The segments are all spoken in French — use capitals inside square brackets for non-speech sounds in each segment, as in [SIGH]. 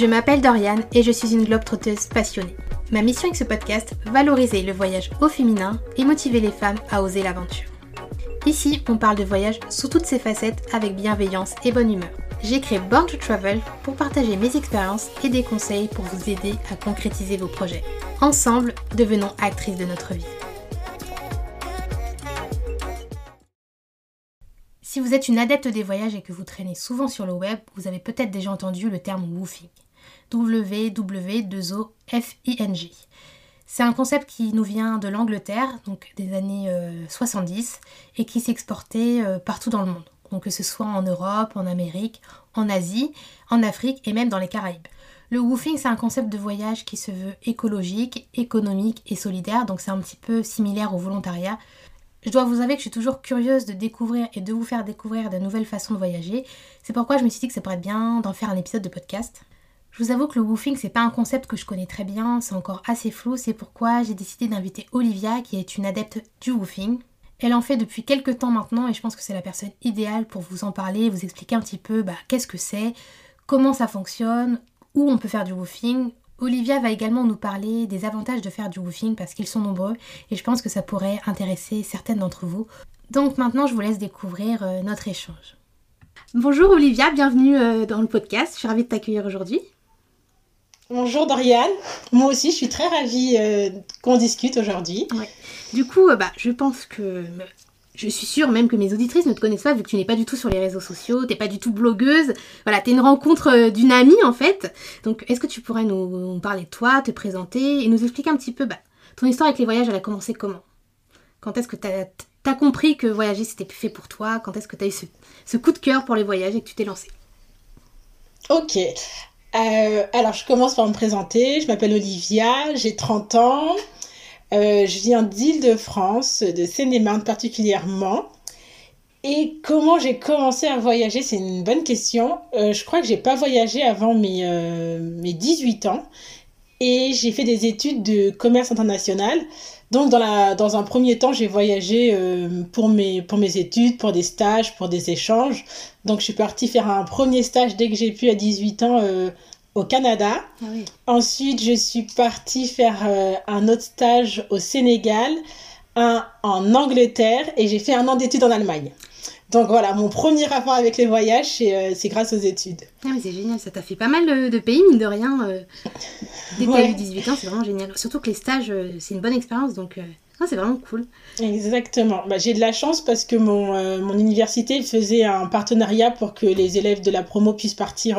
Je m'appelle Doriane et je suis une globe-trotteuse passionnée. Ma mission avec ce podcast, valoriser le voyage au féminin et motiver les femmes à oser l'aventure. Ici, on parle de voyage sous toutes ses facettes avec bienveillance et bonne humeur. J'ai créé Born to Travel pour partager mes expériences et des conseils pour vous aider à concrétiser vos projets. Ensemble, devenons actrices de notre vie. Si vous êtes une adepte des voyages et que vous traînez souvent sur le web, vous avez peut-être déjà entendu le terme woofing. W-W-2-O-F-I-N-G. C'est un concept qui nous vient de l'Angleterre, donc des années 70, euh, et qui s'exportait euh, partout dans le monde. Donc que ce soit en Europe, en Amérique, en Asie, en Afrique et même dans les Caraïbes. Le woofing, c'est un concept de voyage qui se veut écologique, économique et solidaire, donc c'est un petit peu similaire au volontariat. Je dois vous avouer que je suis toujours curieuse de découvrir et de vous faire découvrir de nouvelles façons de voyager. C'est pourquoi je me suis dit que ça pourrait être bien d'en faire un épisode de podcast. Je vous avoue que le woofing, c'est pas un concept que je connais très bien, c'est encore assez flou, c'est pourquoi j'ai décidé d'inviter Olivia, qui est une adepte du woofing. Elle en fait depuis quelques temps maintenant et je pense que c'est la personne idéale pour vous en parler, vous expliquer un petit peu bah, qu'est-ce que c'est, comment ça fonctionne, où on peut faire du woofing, Olivia va également nous parler des avantages de faire du woofing parce qu'ils sont nombreux et je pense que ça pourrait intéresser certaines d'entre vous. Donc maintenant, je vous laisse découvrir euh, notre échange. Bonjour Olivia, bienvenue euh, dans le podcast. Je suis ravie de t'accueillir aujourd'hui. Bonjour Doriane, moi aussi je suis très ravie euh, qu'on discute aujourd'hui. Du coup, bah, je pense que je suis sûre même que mes auditrices ne te connaissent pas vu que tu n'es pas du tout sur les réseaux sociaux, t'es pas du tout blogueuse. Voilà, t'es une rencontre euh, d'une amie en fait. Donc est-ce que tu pourrais nous, parler de toi, te présenter et nous expliquer un petit peu bah, ton histoire avec les voyages, elle a commencé comment? Quand est-ce que t'as as compris que voyager c'était fait pour toi? Quand est-ce que t'as eu ce, coup de cœur pour les voyages et que tu t'es lancée? Ok. Euh, alors je commence par me présenter. Je m'appelle Olivia, j'ai 30 ans. Euh, je viens d'Île-de-France, de Seine-et-Marne particulièrement. Et comment j'ai commencé à voyager, c'est une bonne question. Euh, je crois que j'ai pas voyagé avant mes, mes 18 ans. Et j'ai fait des études de commerce international. Donc dans, la, dans un premier temps, j'ai voyagé pour, mes, pour mes études, pour des stages, pour des échanges. Donc je suis partie faire un premier stage dès que j'ai pu à 18 ans au Canada. Ah Ensuite, je suis partie faire euh, un autre stage au Sénégal, un en Angleterre et j'ai fait un an d'études en Allemagne. Donc voilà, mon premier rapport avec les voyages, c'est euh, grâce aux études. Ah mais c'est génial, ça t'a fait pas mal de, pays, mine de rien. Euh, dès que eu 18 ans, c'est vraiment génial. Surtout que les stages, c'est une bonne expérience, donc c'est vraiment cool. Exactement. Bah, J'ai de la chance parce que mon, mon université faisait un partenariat pour que les élèves de la promo puissent partir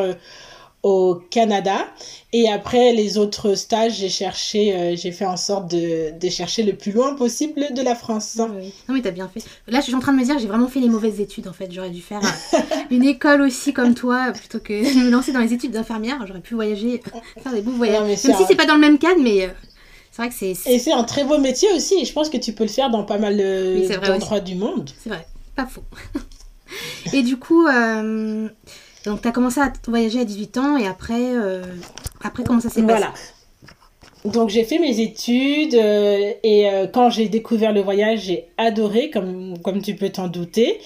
au Canada. Et après les autres stages, j'ai cherché, euh, j'ai fait en sorte de, de, chercher le plus loin possible de la France. Non mais t'as bien fait. Là, je suis en train de me dire, j'ai vraiment fait les mauvaises études en fait. J'aurais dû faire euh, une école aussi comme toi plutôt que de me lancer dans les études d'infirmière. J'aurais pu voyager, faire des beaux voyages. Même si c'est pas dans le même cadre, mais. Euh, c'est vrai que c'est. Et c'est un très beau métier aussi. Et je pense que tu peux le faire dans pas mal d'endroits du monde. C'est vrai, pas faux. [LAUGHS] et du coup, donc, tu as commencé à voyager à 18 ans et après, euh, après comment ça s'est passé? Voilà. Donc, j'ai fait mes études euh, et euh, quand j'ai découvert le voyage, j'ai adoré, comme, comme tu peux t'en douter.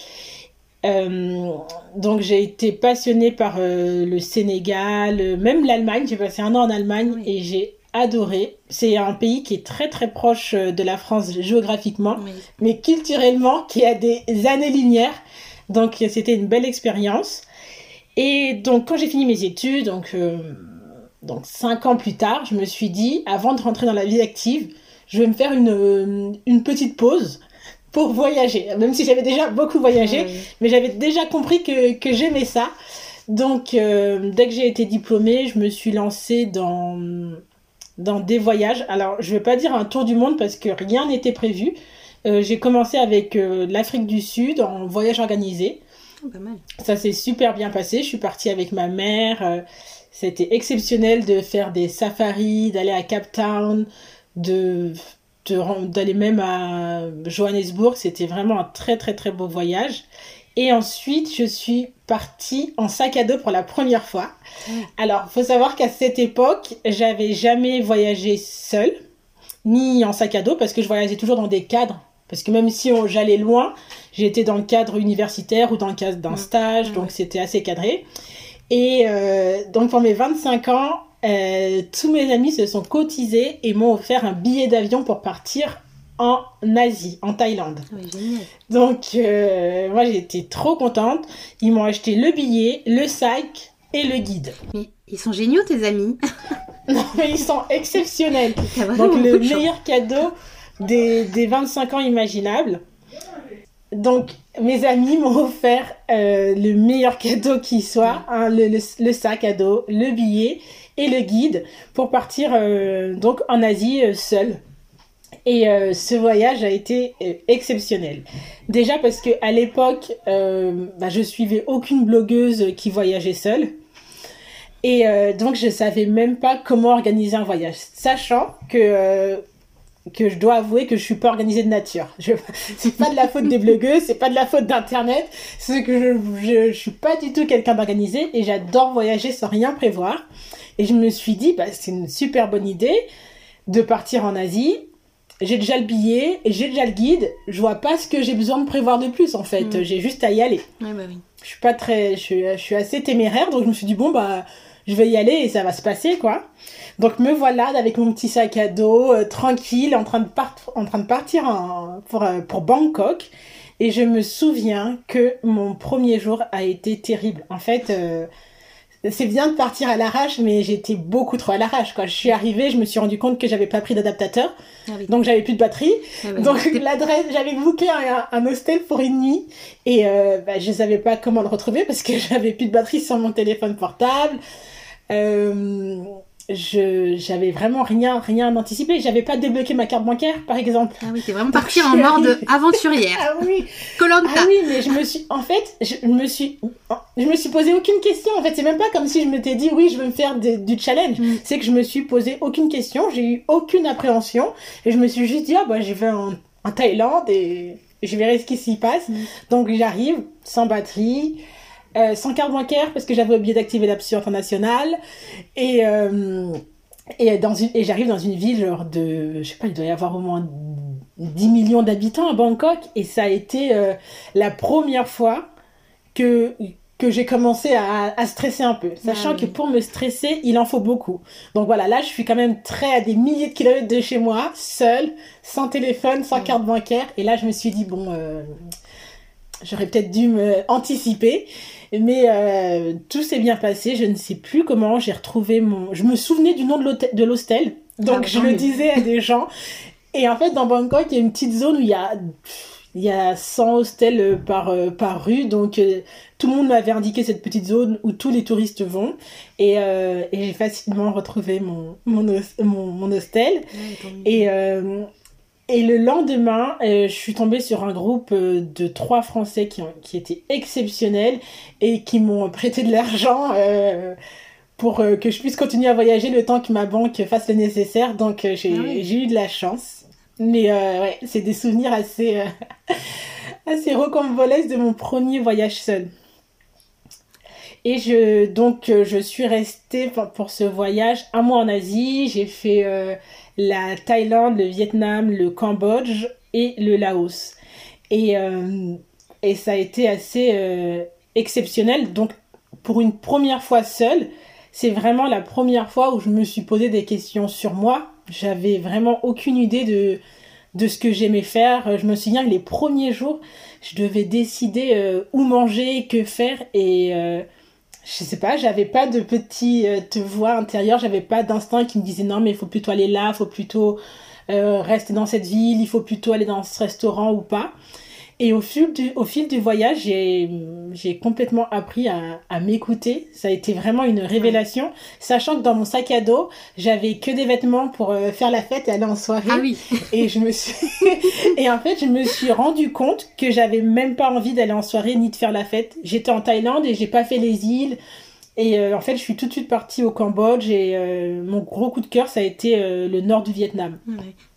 donc, j'ai été passionnée par le Sénégal, même l'Allemagne. J'ai passé un an en Allemagne et j'ai adoré. C'est un pays qui est très très proche de la France géographiquement, mais culturellement qui a des années-lumière. Donc, c'était une belle expérience. Et donc, quand j'ai fini mes études, donc, euh, donc cinq ans plus tard, je me suis dit, avant de rentrer dans la vie active, je vais me faire une, euh, une petite pause pour voyager. Même si j'avais déjà beaucoup voyagé, mais j'avais déjà compris que, que j'aimais ça. Donc, euh, dès que j'ai été diplômée, je me suis lancée dans, dans des voyages. Alors, je ne vais pas dire un tour du monde parce que rien n'était prévu. j'ai commencé avec l'Afrique du Sud en voyage organisé. Ça s'est super bien passé. Je suis partie avec ma mère. Euh, c'était exceptionnel de faire des safaris, d'aller à Cape Town, de d'aller même à Johannesburg. C'était vraiment un très très très beau voyage. Et ensuite, je suis partie en sac à dos pour la première fois. Alors, faut savoir qu'à cette époque, j'avais jamais voyagé seule, ni en sac à dos, parce que je voyageais toujours dans des cadres parce que même si j'allais loin, j'étais dans le cadre universitaire ou dans le cadre d'un mm. stage, donc c'était assez cadré. Et donc pour mes 25 ans, tous mes amis se sont cotisés et m'ont offert un billet d'avion pour partir en Asie, en Thaïlande. Donc, euh, moi, j'étais trop contente. Ils m'ont acheté le billet, le sac et le guide. Mais ils sont géniaux, tes amis. [LAUGHS] non, mais ils sont exceptionnels. Donc, le meilleur cadeau des, des 25 ans imaginables. Donc, mes amis m'ont offert euh, le meilleur cadeau qui soit, hein, le, le, sac à dos, le billet et le guide pour partir euh, donc en Asie seul. Et euh, ce voyage a été euh, exceptionnel. Déjà parce que à l'époque, euh, bah, je suivais aucune blogueuse qui voyageait seule. Et donc je savais même pas comment organiser un voyage, sachant que que je dois avouer que je suis pas organisée de nature. Je, c'est pas de la faute des blogueuses, c'est pas de la faute d'internet, c'est que je, je, je suis pas du tout quelqu'un d'organisé et j'adore voyager sans rien prévoir. Et je me suis dit, bah, c'est une super bonne idée de partir en Asie j'ai déjà le billet et j'ai déjà le guide. Je vois pas ce que j'ai besoin de prévoir de plus en fait. Mm. J'ai juste à y aller. Ouais, bah oui. Je suis pas très, je je suis, assez téméraire donc je me suis dit bon bah je vais y aller et ça va se passer quoi. Donc me voilà avec mon petit sac à dos euh, tranquille en train de en train de partir en, pour euh, pour Bangkok et je me souviens que mon premier jour a été terrible. En fait. Euh, c'est bien de partir à l'arrache, mais j'étais beaucoup trop à l'arrache. Quand je suis arrivée, je me suis rendu compte que j'avais pas pris d'adaptateur, ah donc j'avais plus de batterie. Ah donc l'adresse, j'avais booké un, hostel pour une nuit et euh, bah, je savais pas comment le retrouver parce que [LAUGHS] j'avais plus de batterie sur mon téléphone portable. Euh, je j'avais vraiment rien rien anticipé j'avais pas débloqué ma carte bancaire par exemple. Ah oui t'es vraiment partie en mode aventurière. [LAUGHS] Ah oui. Ah oui mais je me suis en fait je me suis je me suis posé aucune question en fait. C'est même pas comme si je m'étais dit oui je veux me faire du challenge. Mm. c'est que je me suis posé aucune question j'ai eu aucune appréhension. Et je me suis juste dit ah bah je vais en, en Thaïlande et je verrai ce qui s'y passe. Mm. donc j'arrive sans batterie euh, sans carte bancaire parce que j'avais oublié d'activer l'option internationale et euh, et dans une et j'arrive dans une ville genre de je sais pas il doit y avoir au moins 10 millions d'habitants à Bangkok et ça a été euh, la première fois que que j'ai commencé à, à, stresser un peu, sachant ah que pour me stresser, il en faut beaucoup. Donc voilà, là, je suis quand même très à des milliers de kilomètres de chez moi, seule, sans téléphone, sans carte bancaire. Et là, je me suis dit, bon, j'aurais peut-être dû me anticiper. Mais euh, tout s'est bien passé. Je ne sais plus comment j'ai retrouvé mon. Je me souvenais du nom de l'hostel. Donc ah, je le disais à des gens. Et en fait, dans Bangkok, il y a une petite zone où il y a, il y a 100 hostels par, euh, par rue. Donc euh, tout le monde m'avait indiqué cette petite zone où tous les touristes vont. Et, et j'ai facilement retrouvé mon, mon, mon, hostel. et et le lendemain, euh, je suis tombée sur un groupe euh, de trois Français qui, ont, qui étaient exceptionnels et qui m'ont [LAUGHS] prêté de l'argent euh, pour que je puisse continuer à voyager le temps que ma banque fasse le nécessaire. Donc j'ai ah eu de la chance. Mais ouais, c'est des souvenirs assez, [LAUGHS] assez rocambolesques de mon premier voyage seul. Et je, donc, je suis restée pour ce voyage un mois en Asie. J'ai fait la Thaïlande, le Vietnam, le Cambodge et le Laos. Et, euh, et ça a été assez euh, exceptionnel. Donc, pour une première fois seule, c'est vraiment la première fois où je me suis posé des questions sur moi. J'avais vraiment aucune idée de, de ce que j'aimais faire. Je me souviens que les premiers jours, je devais décider euh, où manger, que faire et je sais pas, j'avais pas de petit euh, voix intérieur, j'avais pas d'instinct qui me disait non mais il faut plutôt aller là, il faut plutôt euh, rester dans cette ville, il faut plutôt aller dans ce restaurant ou pas. Et au fil du, au fil du voyage, j'ai complètement appris à, à m'écouter. Ça a été vraiment une révélation, sachant que dans mon sac à dos, j'avais que des vêtements pour euh, faire la fête et aller en soirée. Ah oui. Et je me suis [LAUGHS] et en fait, je me suis rendu compte que j'avais même pas envie d'aller en soirée ni de faire la fête. J'étais en Thaïlande et j'ai pas fait les îles. Et euh, en fait, je suis tout de suite partie au Cambodge et euh, mon gros coup de cœur, ça a été le nord du Vietnam.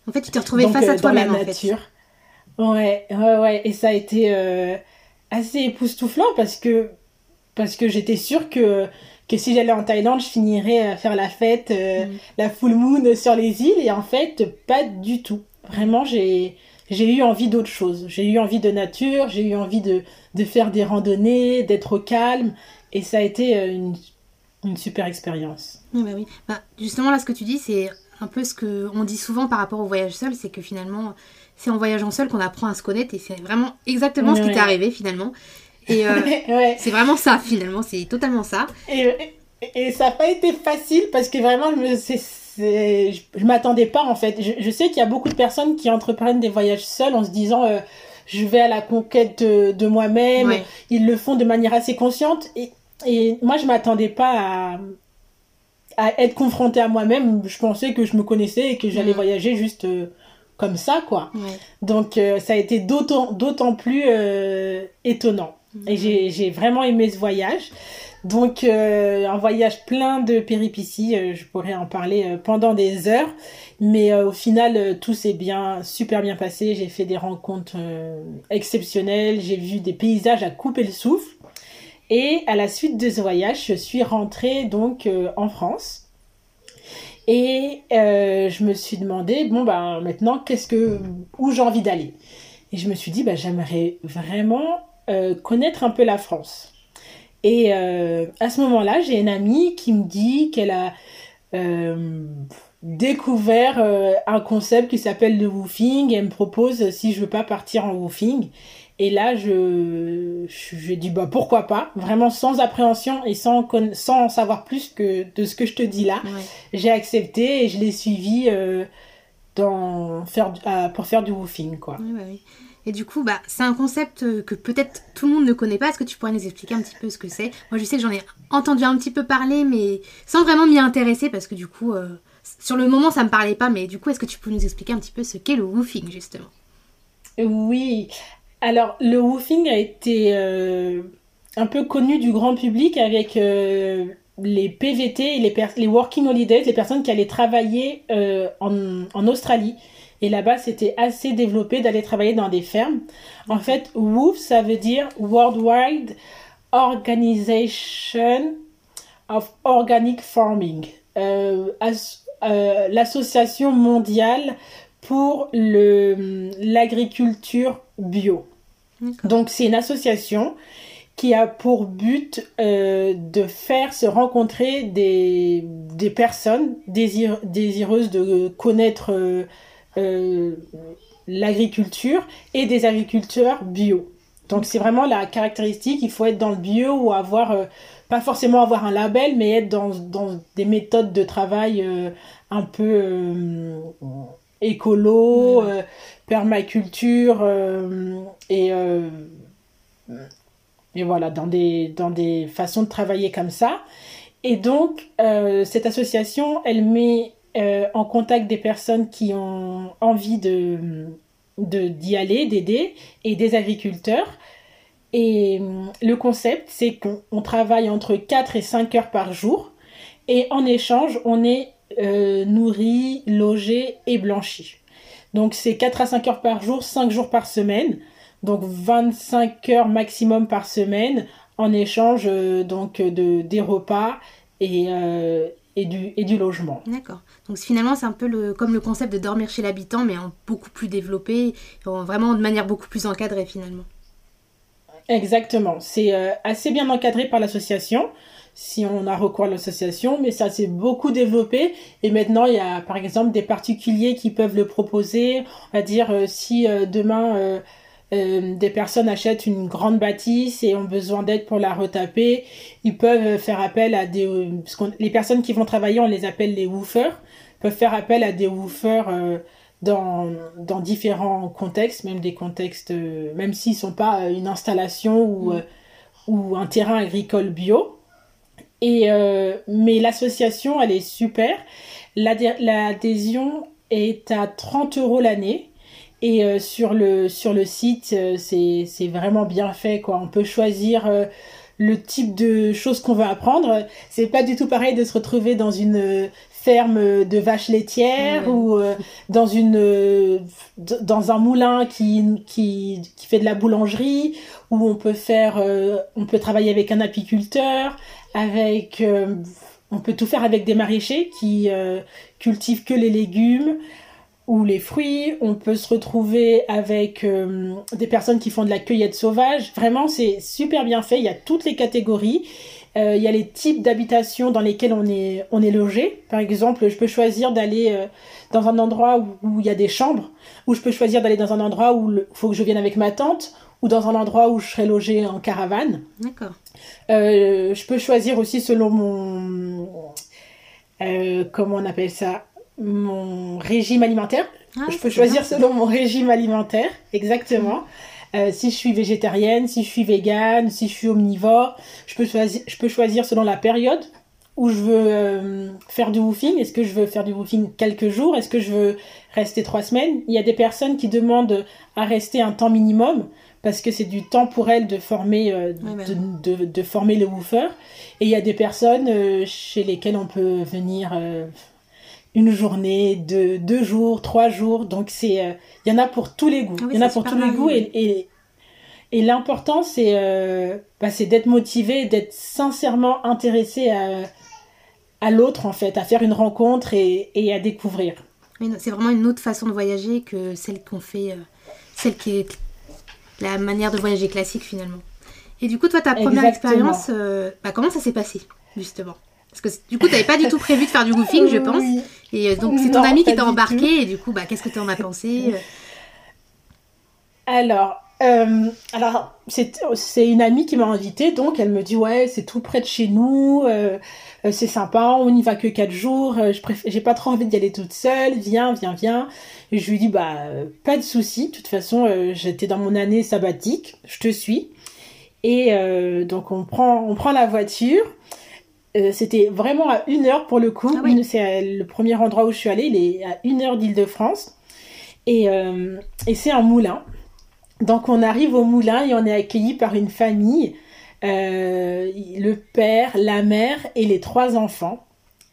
En fait, tu t'es retrouvée face à toi-même. en fait. Ouais, ouais, ouais. Et ça a été euh, assez époustouflant parce que, parce que j'étais sûre que, que si j'allais en Thaïlande, je finirais à faire la fête, euh, mm. la full moon sur les îles. Et en fait, pas du tout. Vraiment, j'ai, j'ai eu envie d'autre chose. J'ai eu envie de nature, j'ai eu envie de, de faire des randonnées, d'être au calme, Et ça a été une, une super expérience. Oui, bah oui. Bah, justement, là, ce que tu dis, c'est un peu ce qu'on dit souvent par rapport au voyage seul, c'est que finalement, c'est en voyageant seul qu'on apprend à se connaître et c'est vraiment exactement ce qui t'est arrivé finalement. Et euh, [LAUGHS] c'est vraiment ça finalement, c'est totalement ça. Et, et, ça n'a pas été facile parce que vraiment, je me, je, m'attendais pas en fait. Je, sais qu'il y a beaucoup de personnes qui entreprennent des voyages seuls en se disant euh, je vais à la conquête de, moi-même. Ils le font de manière assez consciente et, et moi je m'attendais pas à, à être confrontée à moi-même. Je pensais que je me connaissais et que j'allais mm. voyager juste euh, comme ça quoi. Donc euh, ça a été d'autant plus étonnant. Et mm. j'ai vraiment aimé ce voyage. Donc euh, un voyage plein de péripéties, euh, je pourrais en parler euh, pendant des heures, mais au final tout s'est bien, super bien passé. J'ai fait des rencontres exceptionnelles, j'ai vu des paysages à couper le souffle. Et à la suite de ce voyage, je suis rentrée donc en France. Et je me suis demandé bon bah maintenant qu'est-ce que où j'ai envie d'aller? Et je me suis dit bah j'aimerais vraiment connaître un peu la France. Et euh, à ce moment-là, j'ai une amie qui me dit qu'elle a euh, découvert euh, un concept qui s'appelle le woofing. Elle me propose si je veux pas partir en woofing. Et là, je, je, dis bah pourquoi pas, vraiment sans appréhension et sans sans savoir plus que de ce que je te dis là. J'ai accepté et je l'ai suivi dans faire pour faire du woofing quoi. Oui. Et du coup, bah, c'est un concept euh, que peut-être tout le monde ne connaît pas. Est-ce que tu pourrais nous expliquer un petit peu ce que c'est? Moi, je sais que j'en ai entendu un petit peu parler, mais sans vraiment m'y intéresser, parce que du coup, euh, sur le moment, ça me parlait pas. Mais du coup, est-ce que tu peux nous expliquer un petit peu ce qu'est le woofing, justement? Oui. Alors, le woofing a été euh, un peu connu du grand public avec les PVT et les, les Working Holidays, les personnes qui allaient travailler en, en Australie. Et là-bas, c'était assez développé d'aller travailler dans des fermes. En fait, WOOF, ça veut dire Worldwide Organization of Organic Farming. Euh, euh, L'association mondiale pour l'agriculture bio. Donc, c'est une association qui a pour but euh, de faire se rencontrer des, des personnes désireuses de connaître euh, l'agriculture et des agriculteurs bio. Donc c'est vraiment la caractéristique, il faut être dans le bio ou avoir, euh, pas forcément avoir un label, mais être dans, dans des méthodes de travail euh, un peu écolo, permaculture et, et voilà, dans des, dans des façons de travailler comme ça. Et donc cette association, elle met euh, en contact des personnes qui ont envie de d'y aller, d'aider, et des agriculteurs. Et euh, le concept, c'est qu'on travaille entre 4 et 5 heures par jour, et en échange, on est euh, nourri, logé et blanchi. Donc c'est 4 à 5 heures par jour, 5 jours par semaine, donc 25 heures maximum par semaine, en échange donc de, des repas et, et du, et du logement. D'accord. Donc finalement, c'est un peu le, comme le concept de dormir chez l'habitant, mais en beaucoup plus développé, vraiment de manière beaucoup plus encadrée finalement. Exactement. C'est euh, assez bien encadré par l'association, si on a recours à l'association, mais ça s'est beaucoup développé. Et maintenant, il y a par exemple des particuliers qui peuvent le proposer. On va dire, euh, si euh, demain euh, des personnes achètent une grande bâtisse et ont besoin d'aide pour la retaper, ils peuvent faire appel à des... les personnes qui vont travailler, on les appelle les woofers, peuvent faire appel à des woofers dans, dans différents contextes, même des contextes, même s'ils sont pas une installation ou, mm. ou un terrain agricole bio. Et, mais l'association, elle est super. L'adhésion est à 30 euros l'année. Et euh, sur, le, sur le site, euh, c'est vraiment bien fait. Quoi. On peut choisir euh, le type de choses qu'on veut apprendre. C'est pas du tout pareil de se retrouver dans une ferme de vaches laitières ou dans une dans un moulin qui, qui, qui fait de la boulangerie où on peut faire on peut travailler avec un apiculteur avec on peut tout faire avec des maraîchers qui cultivent que les légumes ou les fruits, on peut se retrouver avec euh, des personnes qui font de la cueillette sauvage. Vraiment, c'est super bien fait, il y a toutes les catégories Il y a les types d'habitations dans lesquelles on est, on est logé. Par exemple, je peux choisir d'aller dans un endroit où il y a des chambres, ou je peux choisir d'aller dans un endroit où il faut que je vienne avec ma tante, ou dans un endroit où je serai logé en caravane. D'accord. Euh, je peux choisir aussi selon mon. Euh, comment on appelle ça Mon régime alimentaire. Ah, je peux choisir selon mon régime alimentaire, exactement. Euh, si je suis végétarienne, si je suis végane, si je suis omnivore. Je peux choisir, je peux choisir selon la période où je veux faire du woofing. Est-ce que je veux faire du woofing quelques jours? Est-ce que je veux rester trois semaines? Il y a des personnes qui demandent à rester un temps minimum parce que c'est du temps pour elles de former, euh, de, de, former le woofer. Et il y a des personnes euh, chez lesquelles on peut venir euh, une journée, deux, deux jours, trois jours. Donc c'est, il y en a pour tous les goûts. Ah il y en a pour tous les goûts et, et, et l'important c'est, bah, d'être motivé, d'être sincèrement intéressé à, à l'autre en fait, à faire une rencontre et, et à découvrir. C'est vraiment une autre façon de voyager que celle qu'on fait, celle qui est la manière de voyager classique finalement. Et du coup, toi, ta première expérience, euh, bah, comment ça s'est passé justement? Parce que du coup, tu n'avais pas du tout prévu de faire du goofing, je [LAUGHS] pense. Et euh, donc, c'est ton ami qui t'a embarqué. Et du coup, bah, qu'est-ce que tu en as pensé? [LAUGHS] Alors, euh, alors c'est une amie qui m'a invitée, donc elle me dit ouais c'est tout près de chez nous, c'est sympa, on n'y va que quatre jours, j'ai pas trop envie d'y aller toute seule, viens viens viens. Et je lui dis, bah, pas de souci. De toute façon, euh, j'étais dans mon année sabbatique. Je te suis. Et euh, donc, on prend, on prend la voiture. Euh, c'était vraiment à une heure pour le coup. Ah c'est le premier endroit où je suis allée. Il est à une heure d'Île-de-France. Et, et c'est un moulin. Donc, on arrive au moulin et on est accueilli par une famille. le père, la mère et les trois enfants.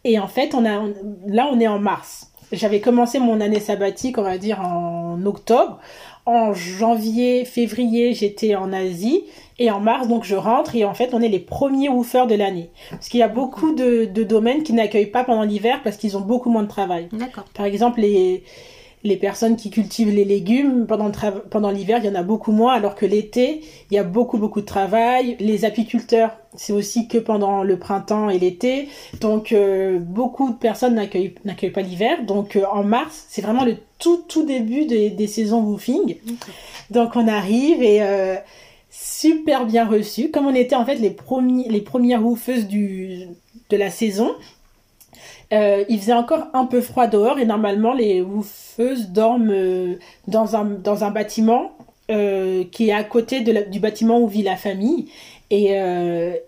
Et en fait, on a, là, on est en mars j'avais commencé mon année sabbatique, on va dire, en octobre. En janvier, février, j'étais en Asie. Et en mars, donc, je rentre. Et en fait, on est les premiers woofers de l'année. Parce qu'il y a beaucoup de, de domaines qui n'accueillent pas pendant l'hiver parce qu'ils ont beaucoup moins de travail. D'accord. Par exemple, les, les personnes qui cultivent les légumes pendant, pendant l'hiver, il y en a beaucoup moins, alors que l'été, il y a beaucoup, beaucoup de travail. Les apiculteurs, c'est aussi que pendant le printemps et l'été. Donc, euh, beaucoup de personnes n'accueillent, pas l'hiver. Donc, euh, en mars, c'est vraiment le tout, tout début des, des saisons woofing. Donc, on arrive et euh, super bien reçu. Comme on était en fait les, premiers, les premières woofeuses du, de la saison, euh, il faisait encore un peu froid dehors et normalement les woofeuses dorment euh, dans, un, dans un bâtiment euh, qui est à côté de du bâtiment où vit la famille. Et,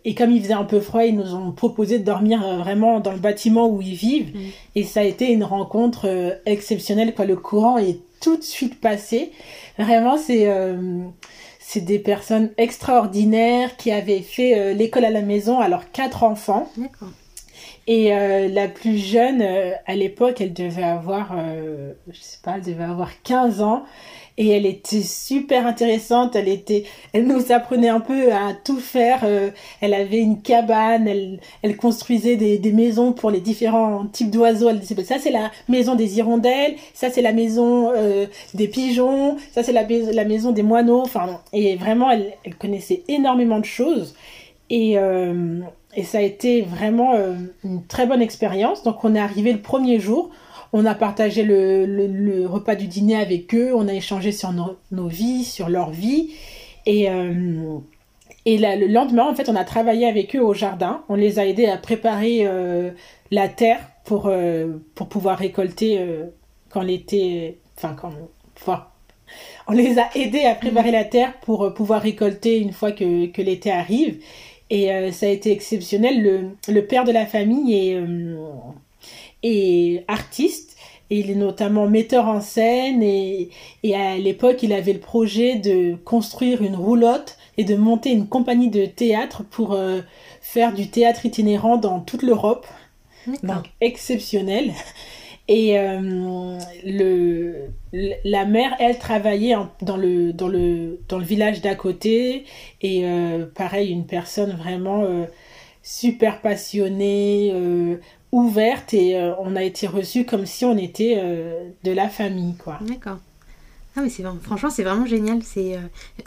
et, comme il faisait un peu froid, ils nous ont proposé de dormir vraiment dans le bâtiment où ils vivent. Mm. Et ça a été une rencontre exceptionnelle. Quoi. Le courant est tout de suite passé. Vraiment, c'est c'est des personnes extraordinaires qui avaient fait l'école à la maison à leurs quatre enfants. D'accord. Et euh, la plus jeune, euh, à l'époque, elle devait avoir, euh, je sais pas, elle devait avoir 15 ans. Et elle était super intéressante. Elle était, elle nous apprenait un peu à tout faire. elle avait une cabane. Elle, elle construisait des, maisons pour les différents types d'oiseaux. Elle disait, ça c'est la maison des hirondelles. Ça c'est la maison des pigeons. Ça c'est la, maison des moineaux. Enfin, et vraiment, elle connaissait énormément de choses. Et, et ça a été vraiment euh, une très bonne expérience. Donc on est arrivé le premier jour, on a partagé le, repas du dîner avec eux, on a échangé sur nos vies, sur leur vie. Et, euh, et le lendemain, en fait, on a travaillé avec eux au jardin. On les a aidés à préparer euh, la terre pour, pour pouvoir récolter quand l'été... Enfin, quand... on les a aidés à préparer la terre pour pouvoir récolter une fois que, que l'été arrive. Et euh, ça a été exceptionnel. Le, le, père de la famille est, euh, est artiste. Et il est notamment metteur en scène et, et à l'époque il avait le projet de construire une roulotte et de monter une compagnie de théâtre pour euh, faire du théâtre itinérant dans toute l'Europe. Donc exceptionnel. Et euh, le, la mère, elle travaillait dans, le, dans, le, dans le village d'à côté. Et euh, pareil, une personne vraiment euh, super passionnée, ouverte. Et on a été reçus comme si on était de la famille. quoi. D'accord. Ah oui, c'est franchement, c'est vraiment génial. C'est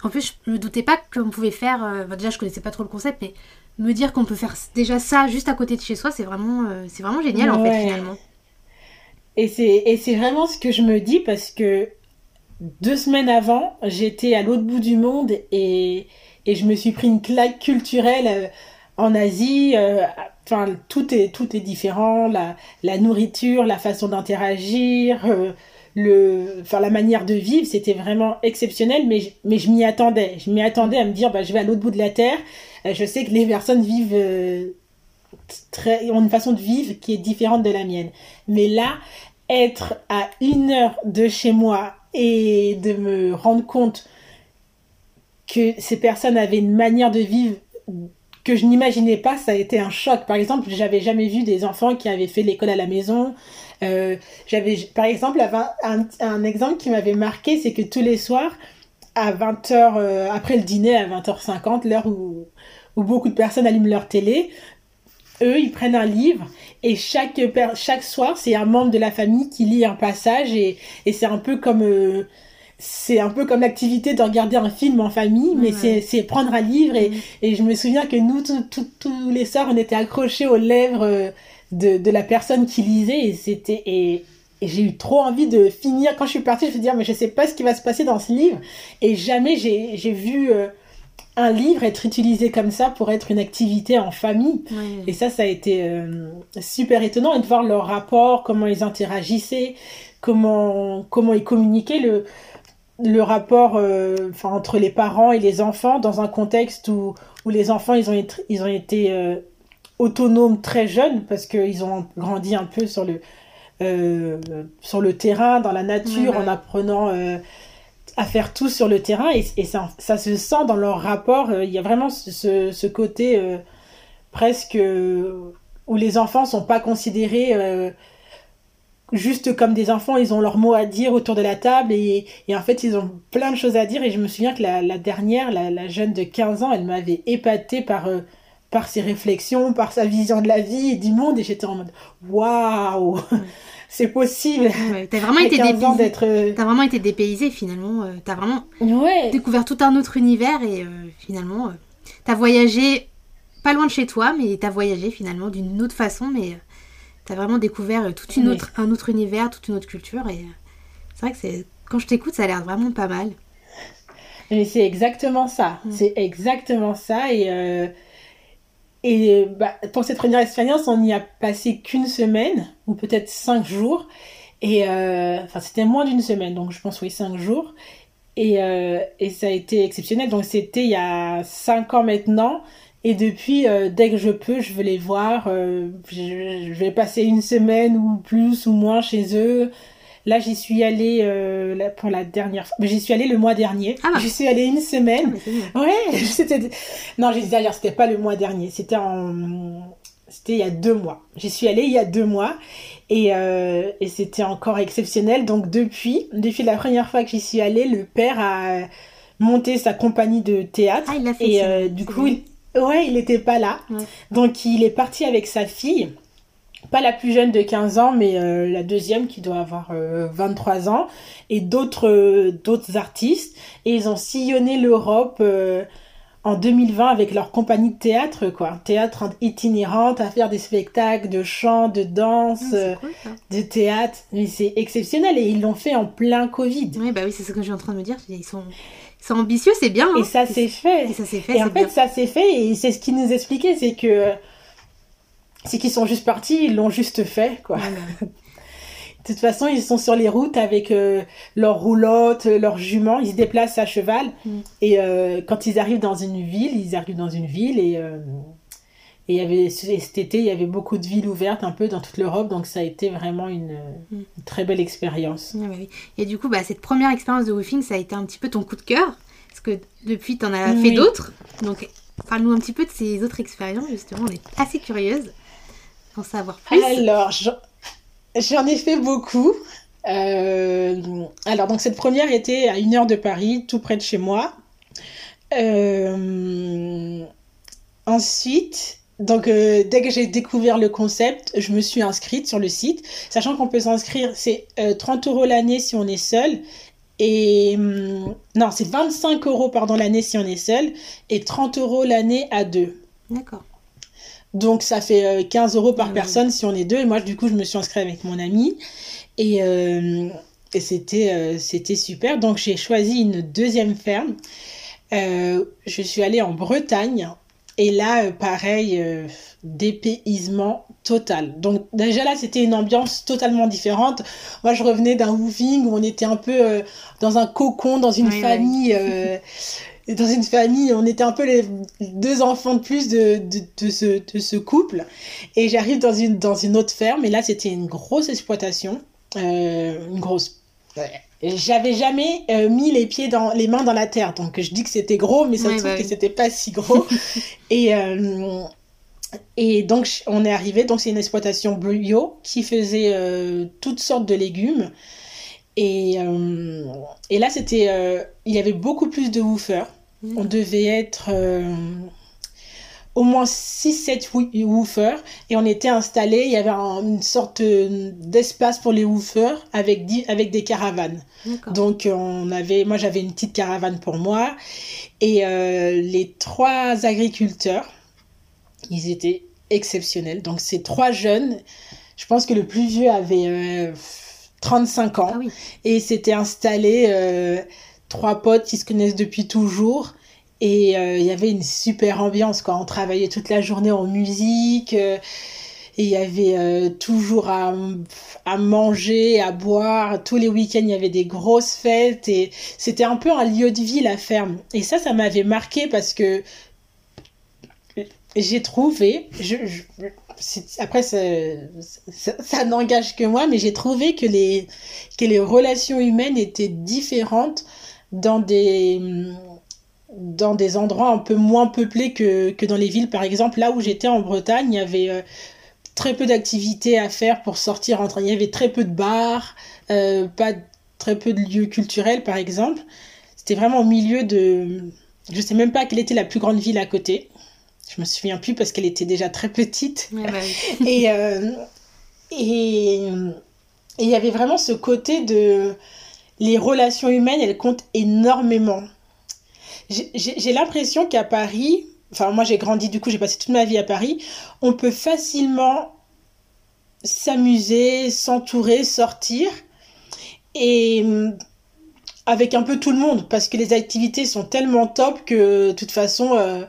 En plus, je me doutais pas qu'on pouvait faire... déjà, je connaissais pas trop le concept, mais me dire qu'on peut faire déjà ça juste à côté de chez soi, c'est vraiment, c'est vraiment génial en fait finalement. Et c'est, et c'est vraiment ce que je me dis parce que deux semaines avant, j'étais à l'autre bout du monde et, et je me suis pris une claque culturelle euh, en Asie. Euh, enfin, tout est, tout est différent. La, la nourriture, la façon d'interagir, le, enfin, la manière de vivre, c'était vraiment exceptionnel, mais, mais je m'y attendais. Je m'y attendais à me dire, bah, je vais à l'autre bout de la terre. Euh, je sais que les personnes vivent euh, très, ont une façon de vivre qui est différente de la mienne. Mais là, être à une heure de chez moi et de me rendre compte que ces personnes avaient une manière de vivre que je n'imaginais pas, ça a été un choc. Par exemple, j'avais jamais vu des enfants qui avaient fait l'école à la maison, euh, j'avais, par exemple, un, exemple qui m'avait marqué, c'est que tous les soirs, à 20h, euh, après le dîner, à 20h50, l'heure où beaucoup de personnes allument leur télé, eux, ils prennent un livre et chaque, chaque soir, c'est un membre de la famille qui lit un passage et, et c'est un peu comme... Euh, c'est un peu comme l'activité de regarder un film en famille, mais c'est prendre un livre. Et, et je me souviens que nous, tous les soirs, on était accrochés aux lèvres de, de la personne qui lisait et c'était et, j'ai eu trop envie de finir. Quand je suis partie je me suis dit ah, mais je sais pas ce qui va se passer dans ce livre. Et jamais j'ai vu euh, un livre être utilisé comme ça pour être une activité en famille. Et ça ça a été euh, super étonnant et de voir leur rapport comment ils interagissaient comment comment ils communiquaient le le rapport euh, entre les parents et les enfants dans un contexte où, où les enfants ils ont, ils ont été autonomes très jeunes parce qu'ils ont grandi un peu sur le, euh, sur le terrain, dans la nature, en apprenant euh, à faire tout sur le terrain. Et, ça, se sent dans leur rapport. Euh, il y a vraiment ce, côté presque où les enfants sont pas considérés juste comme des enfants, ils ont leur mot à dire autour de la table et, en fait ils ont plein de choses à dire et je me souviens que la, dernière, la, jeune de 15 ans, elle m'avait épatée par par ses réflexions, par sa vision de la vie et du monde. Et j'étais en mode waouh, c'est possible. Ouais, t'as vraiment [LAUGHS] été dépaysé. Euh, t'as vraiment été dépaysé finalement. Euh, t'as vraiment découvert tout un autre univers et euh, finalement t'as voyagé pas loin de chez toi, mais t'as voyagé finalement d'une autre façon, mais t'as vraiment découvert toute une autre, un autre univers, toute une autre culture et c'est vrai que c'est quand je t'écoute, ça a l'air vraiment pas mal. Mais c'est exactement ça. C'est exactement ça et et bah, pour cette première expérience, on n'y a passé qu'une semaine, ou peut-être cinq jours. Et euh, enfin, c'était moins d'une semaine, donc je pense oui, cinq jours. Et, euh, et ça a été exceptionnel. Donc c'était il y a cinq ans maintenant. Et depuis, euh, dès que je peux, je veux les voir. Euh, je, vais passer une semaine ou plus ou moins chez eux. Là, j'y suis allée euh, pour la dernière fois. J'y suis allée le mois dernier. Ah. J'y suis allée une semaine. Ah, ouais, [LAUGHS] c'était. Non, j'ai dit d'ailleurs, c'était pas le mois dernier. C'était en. C'était il y a deux mois. J'y suis allée il y a deux mois et, euh, et c'était encore exceptionnel. Donc depuis, depuis la première fois que j'y suis allée, le père a monté sa compagnie de théâtre. Ah, il l'a fait. Et euh, du coup, il... ouais, il n'était pas là. Donc il est parti avec sa fille pas la plus jeune de 15 ans, mais euh, la deuxième qui doit avoir 23 euh, ans, et d'autres euh, d'autres artistes. Et ils ont sillonné l'Europe en 2020 avec leur compagnie de théâtre, quoi. Théâtre itinérante, à faire des spectacles de chant, de danse, ah, de théâtre. Mais c'est exceptionnel et ils l'ont fait en plein Covid. Oui, bah oui, c'est ce que je suis en train de me dire. Ils sont, ils ambitieux, c'est bien. Et hein. ça s'est fait. Et ça s'est fait. Et en fait, ça s'est fait et c'est ce qu'ils nous expliquait, c'est que c'est qu'ils sont juste partis, ils l'ont juste fait, quoi. [LAUGHS] De toute façon, ils sont sur les routes avec euh, leurs roulottes, leurs juments, ils se déplacent à cheval. Mm. Et euh, quand ils arrivent dans une ville, ils arrivent dans une ville et, euh, et, y avait, cet été, il y avait beaucoup de villes ouvertes un peu dans toute l'Europe, donc ça a été vraiment une, mm. très belle expérience. Ah et du coup, bah, cette première expérience de woofing, ça a été un petit peu ton coup de cœur, parce que depuis, tu en as fait d'autres. Donc, parle-nous un petit peu de ces autres expériences, justement, on est assez curieuse en savoir plus Alors, j'en ai fait beaucoup. Euh, alors, donc cette première était à une heure de Paris, tout près de chez moi. Euh, ensuite, donc euh, dès que j'ai découvert le concept, je me suis inscrite sur le site, sachant qu'on peut s'inscrire, c'est 30 euros l'année si on est seul. Et hum, non, c'est 25 euros pardon l'année si on est seul et 30 euros l'année à deux. D'accord. Donc ça fait 15 euros par personne si on est deux. Et moi, du coup, je me suis inscrite avec mon ami. Et, et c'était, c'était super. Donc j'ai choisi une deuxième ferme. je suis allée en Bretagne. Et là, pareil, dépaysement total. Donc déjà là, c'était une ambiance totalement différente. Moi, je revenais d'un woofing où on était un peu euh, dans un cocon, dans une famille. Euh, [LAUGHS] dans une famille, on était un peu les deux enfants de plus de, de, ce, de ce couple. Et j'arrive dans une, dans une autre ferme, et là, c'était une grosse exploitation. Euh, une grosse. J'avais jamais mis les pieds dans les mains dans la terre, donc je dis que c'était gros, mais ça se trouve bah que c'était pas si gros. [LAUGHS] et et donc, on est arrivé, donc c'est une exploitation bio qui faisait euh, toutes sortes de légumes. Et, euh, et là, c'était, euh, il y avait beaucoup plus de woofers. Mmh. On devait être au moins 6-7 woofers. Et on était installés, il y avait une sorte d'espace pour les woofers avec, avec des caravanes. Donc, on avait, moi, j'avais une petite caravane pour moi. Et les trois agriculteurs, ils étaient exceptionnels. Donc, ces trois jeunes, je pense que le plus vieux avait 35 euh, ans. Ah et s'était installé euh, trois potes qui se connaissent depuis toujours. Et euh, il y avait une super ambiance, quoi. On travaillait toute la journée en musique. et il y avait toujours à, à, manger, à boire. Tous les week-ends, il y avait des grosses fêtes. Et c'était un peu un lieu de vie, la ferme. Et ça, ça m'avait marqué parce que j'ai trouvé, je, après ça, ça, n'engage que moi, mais j'ai trouvé que les, que les relations humaines étaient différentes dans des, dans des endroits un peu moins peuplés que, que dans les villes. Par exemple, là où j'étais en Bretagne, il y avait euh, très peu d'activités à faire pour sortir. Entre... Il y avait très peu de bars, euh, pas très peu de lieux culturels, par exemple. C'était vraiment au milieu de... Je sais même pas quelle était la plus grande ville à côté. Je me souviens plus parce qu'elle était déjà très petite. Bah [LAUGHS] et euh, et il y avait vraiment ce côté de les relations humaines, elles comptent énormément. J'ai l'impression qu'à Paris, enfin moi j'ai grandi du coup, j'ai passé toute ma vie à Paris, on peut facilement s'amuser, s'entourer, sortir et avec un peu tout le monde parce que les activités sont tellement top que de toute façon euh,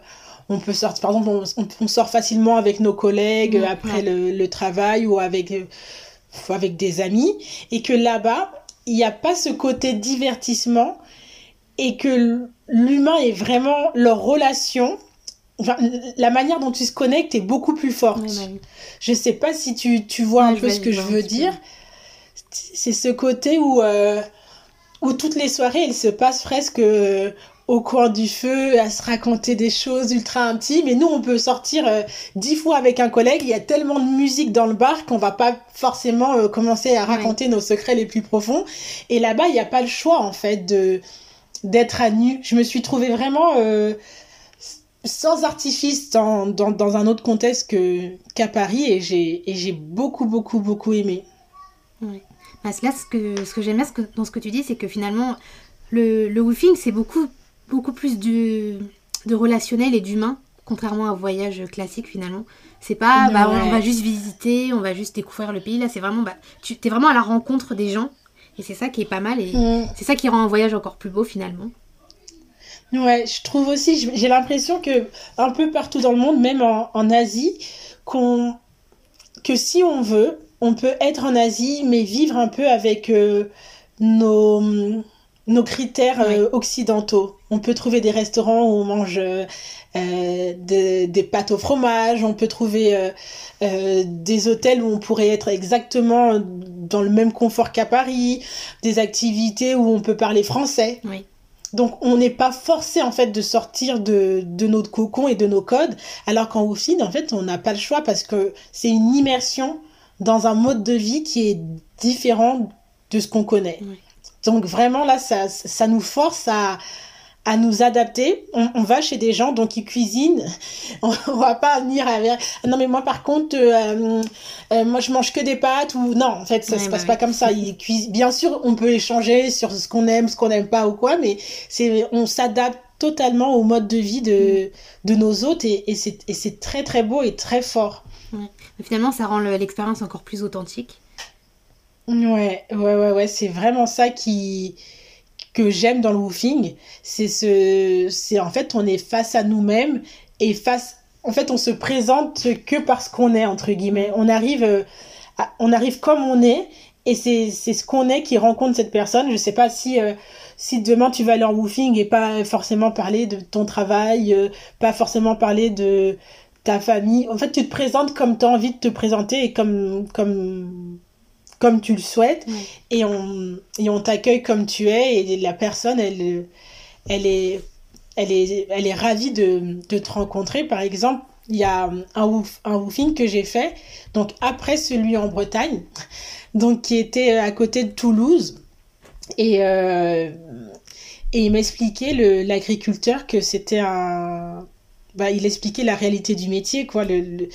on peut sortir, par exemple, on, sort facilement avec nos collègues mmh, après le, travail ou avec, euh, avec des amis, et que là-bas, il n'y a pas ce côté divertissement et que l'humain est vraiment leur relation. Enfin, la manière dont tu se connectes est beaucoup plus forte. Je sais pas si tu, tu vois un peu ce que je veux dire. C'est ce côté où, euh, où toutes les soirées, elles se passent presque au coin du feu à se raconter des choses ultra intimes. Et nous on peut sortir euh, dix fois avec un collègue. Il y a tellement de musique dans le bar qu'on va pas forcément euh, commencer à raconter nos secrets les plus profonds. Et là-bas il n'y a pas le choix en fait de d'être à nu. Je me suis trouvée vraiment euh, sans artifice dans, dans, dans, un autre contexte que qu'à Paris. Et j'ai et j'ai beaucoup beaucoup beaucoup aimé. Oui. Bah, là ce que ce que j'aime bien dans ce que tu dis c'est que finalement le, le woofing c'est beaucoup beaucoup plus de, de relationnel et d'humain, contrairement à un voyage classique finalement. C'est pas, bah, on, va juste visiter, on va juste découvrir le pays. Là, c'est vraiment, bah, tu es vraiment à la rencontre des gens. Et c'est ça qui est pas mal. Et mm. c'est ça qui rend un voyage encore plus beau finalement. Ouais, je trouve aussi, j'ai l'impression que un peu partout dans le monde, même en, en Asie, qu'on que si on veut, on peut être en Asie, mais vivre un peu avec euh, nos nos critères euh, occidentaux. On peut trouver des restaurants où on mange euh, euh, des pâtes au fromage, on peut trouver des hôtels où on pourrait être exactement dans le même confort qu'à Paris, des activités où on peut parler français. Donc on n'est pas forcé en fait de sortir de, de notre cocon et de nos codes, alors qu'en Oufine, en fait, on n'a pas le choix parce que c'est une immersion dans un mode de vie qui est différent de ce qu'on connaît. Donc vraiment là, ça, ça nous force à, à nous adapter. On, va chez des gens donc ils cuisinent. [LAUGHS] On, va pas venir avec non mais moi par contre euh, euh, moi je mange que des pâtes ou non en fait ça se passe bah pas comme ça. Ils cuisinent. Bien sûr on peut échanger sur ce qu'on aime, ce qu'on n'aime pas ou quoi, mais c'est on s'adapte totalement au mode de vie de, de nos hôtes et, et c'est très très beau et très fort. finalement, ça rend l'expérience encore plus authentique. Ouais, ouais, ouais, ouais, c'est vraiment ça qui que j'aime dans le woofing, c'est ce c'est en fait on est face à nous-mêmes et face en fait on se présente que parce qu'on est entre guillemets. On arrive euh, on arrive comme on est et c'est ce qu'on est qui rencontre cette personne. Je sais pas si euh, si demain tu vas aller en woofing et pas forcément parler de ton travail, euh, pas forcément parler de ta famille. En fait, tu te présentes comme tu as envie de te présenter et comme comme comme tu le souhaites et on, et on t'accueille comme tu es et la personne, elle, elle, est, elle, est, elle est ravie de, de te rencontrer. Par exemple, il y a un, un woofing que j'ai fait, donc après celui en Bretagne, donc qui était à côté de Toulouse. Et, euh, et il m'expliquait, l'agriculteur, que c'était un... Bah, il expliquait la réalité du métier, quoi. le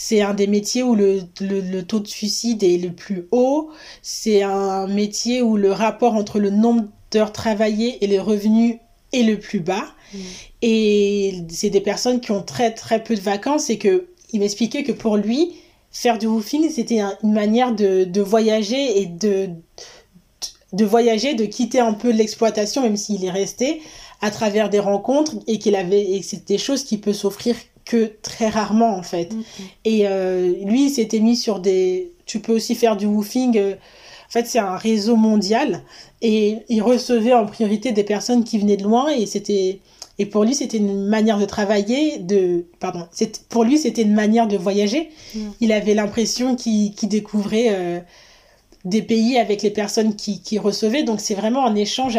c'est un des métiers où le, le, taux de suicide est le plus haut. C'est un métier où le rapport entre le nombre d'heures travaillées et les revenus est le plus bas. Mm. Et c'est des personnes qui ont très très peu de vacances et que il m'expliquait que pour lui, faire du woofing, c'était une manière de, de, voyager et de, de voyager, de quitter un peu l'exploitation, même s'il est resté, à travers des rencontres et qu'il avait, et c'est des choses qui peut s'offrir que très rarement en fait. Et euh, lui, il s'était mis sur des... Tu peux aussi faire du woofing. Euh, en fait, c'est un réseau mondial et il recevait en priorité des personnes qui venaient de loin et c'était... Et pour lui, c'était une manière de travailler, de... Pardon. Pour lui, c'était une manière de voyager. Il avait l'impression qu'il découvrait euh, des pays avec les personnes qui, qui recevaient. Donc, c'est vraiment un échange...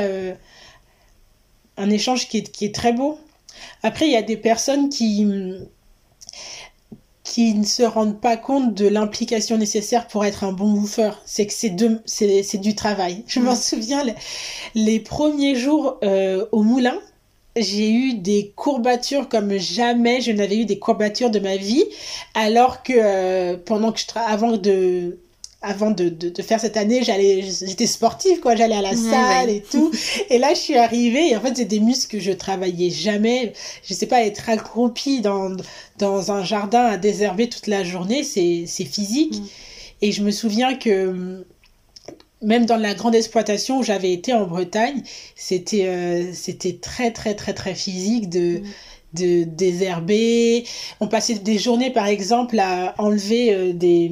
un échange qui est, qui est très beau. Après, il y a des personnes qui, qui ne se rendent pas compte de l'implication nécessaire pour être un bon woofer. C'est que c'est, c'est, du travail. Je m'en souviens, les, premiers jours euh, au moulin, j'ai eu des courbatures comme jamais je n'avais eu des courbatures de ma vie, alors que euh, pendant que je avant de avant de, de, faire cette année, j'allais, j'étais sportive, quoi. J'allais à la salle et tout. Et là, je suis arrivée et en fait, c'est des muscles que je travaillais jamais. Je sais pas, être accroupie dans, dans un jardin à désherber toute la journée, c'est, c'est physique. Mm. Et je me souviens que même dans la grande exploitation où j'avais été en Bretagne, c'était, euh, c'était très, très, très, très physique de, mm. de désherber. On passait des journées, par exemple, à enlever euh, des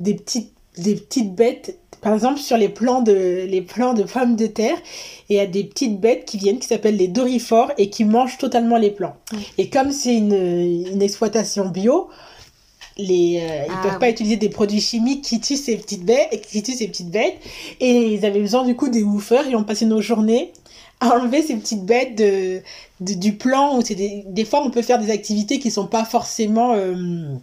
des petites, des petites bêtes par exemple sur les plants de les plants de pommes de terre il y a des petites bêtes qui viennent qui s'appellent les dorifores et qui mangent totalement les plants. Et comme c'est une, une, exploitation bio les euh, ils ah peuvent pas utiliser des produits chimiques qui tuent ces petites bêtes qui tuent ces petites bêtes et ils avaient besoin du coup des woofers et ont passé nos journées à enlever ces petites bêtes de, du plan où c'est des, des fois on peut faire des activités qui sont pas forcément euh,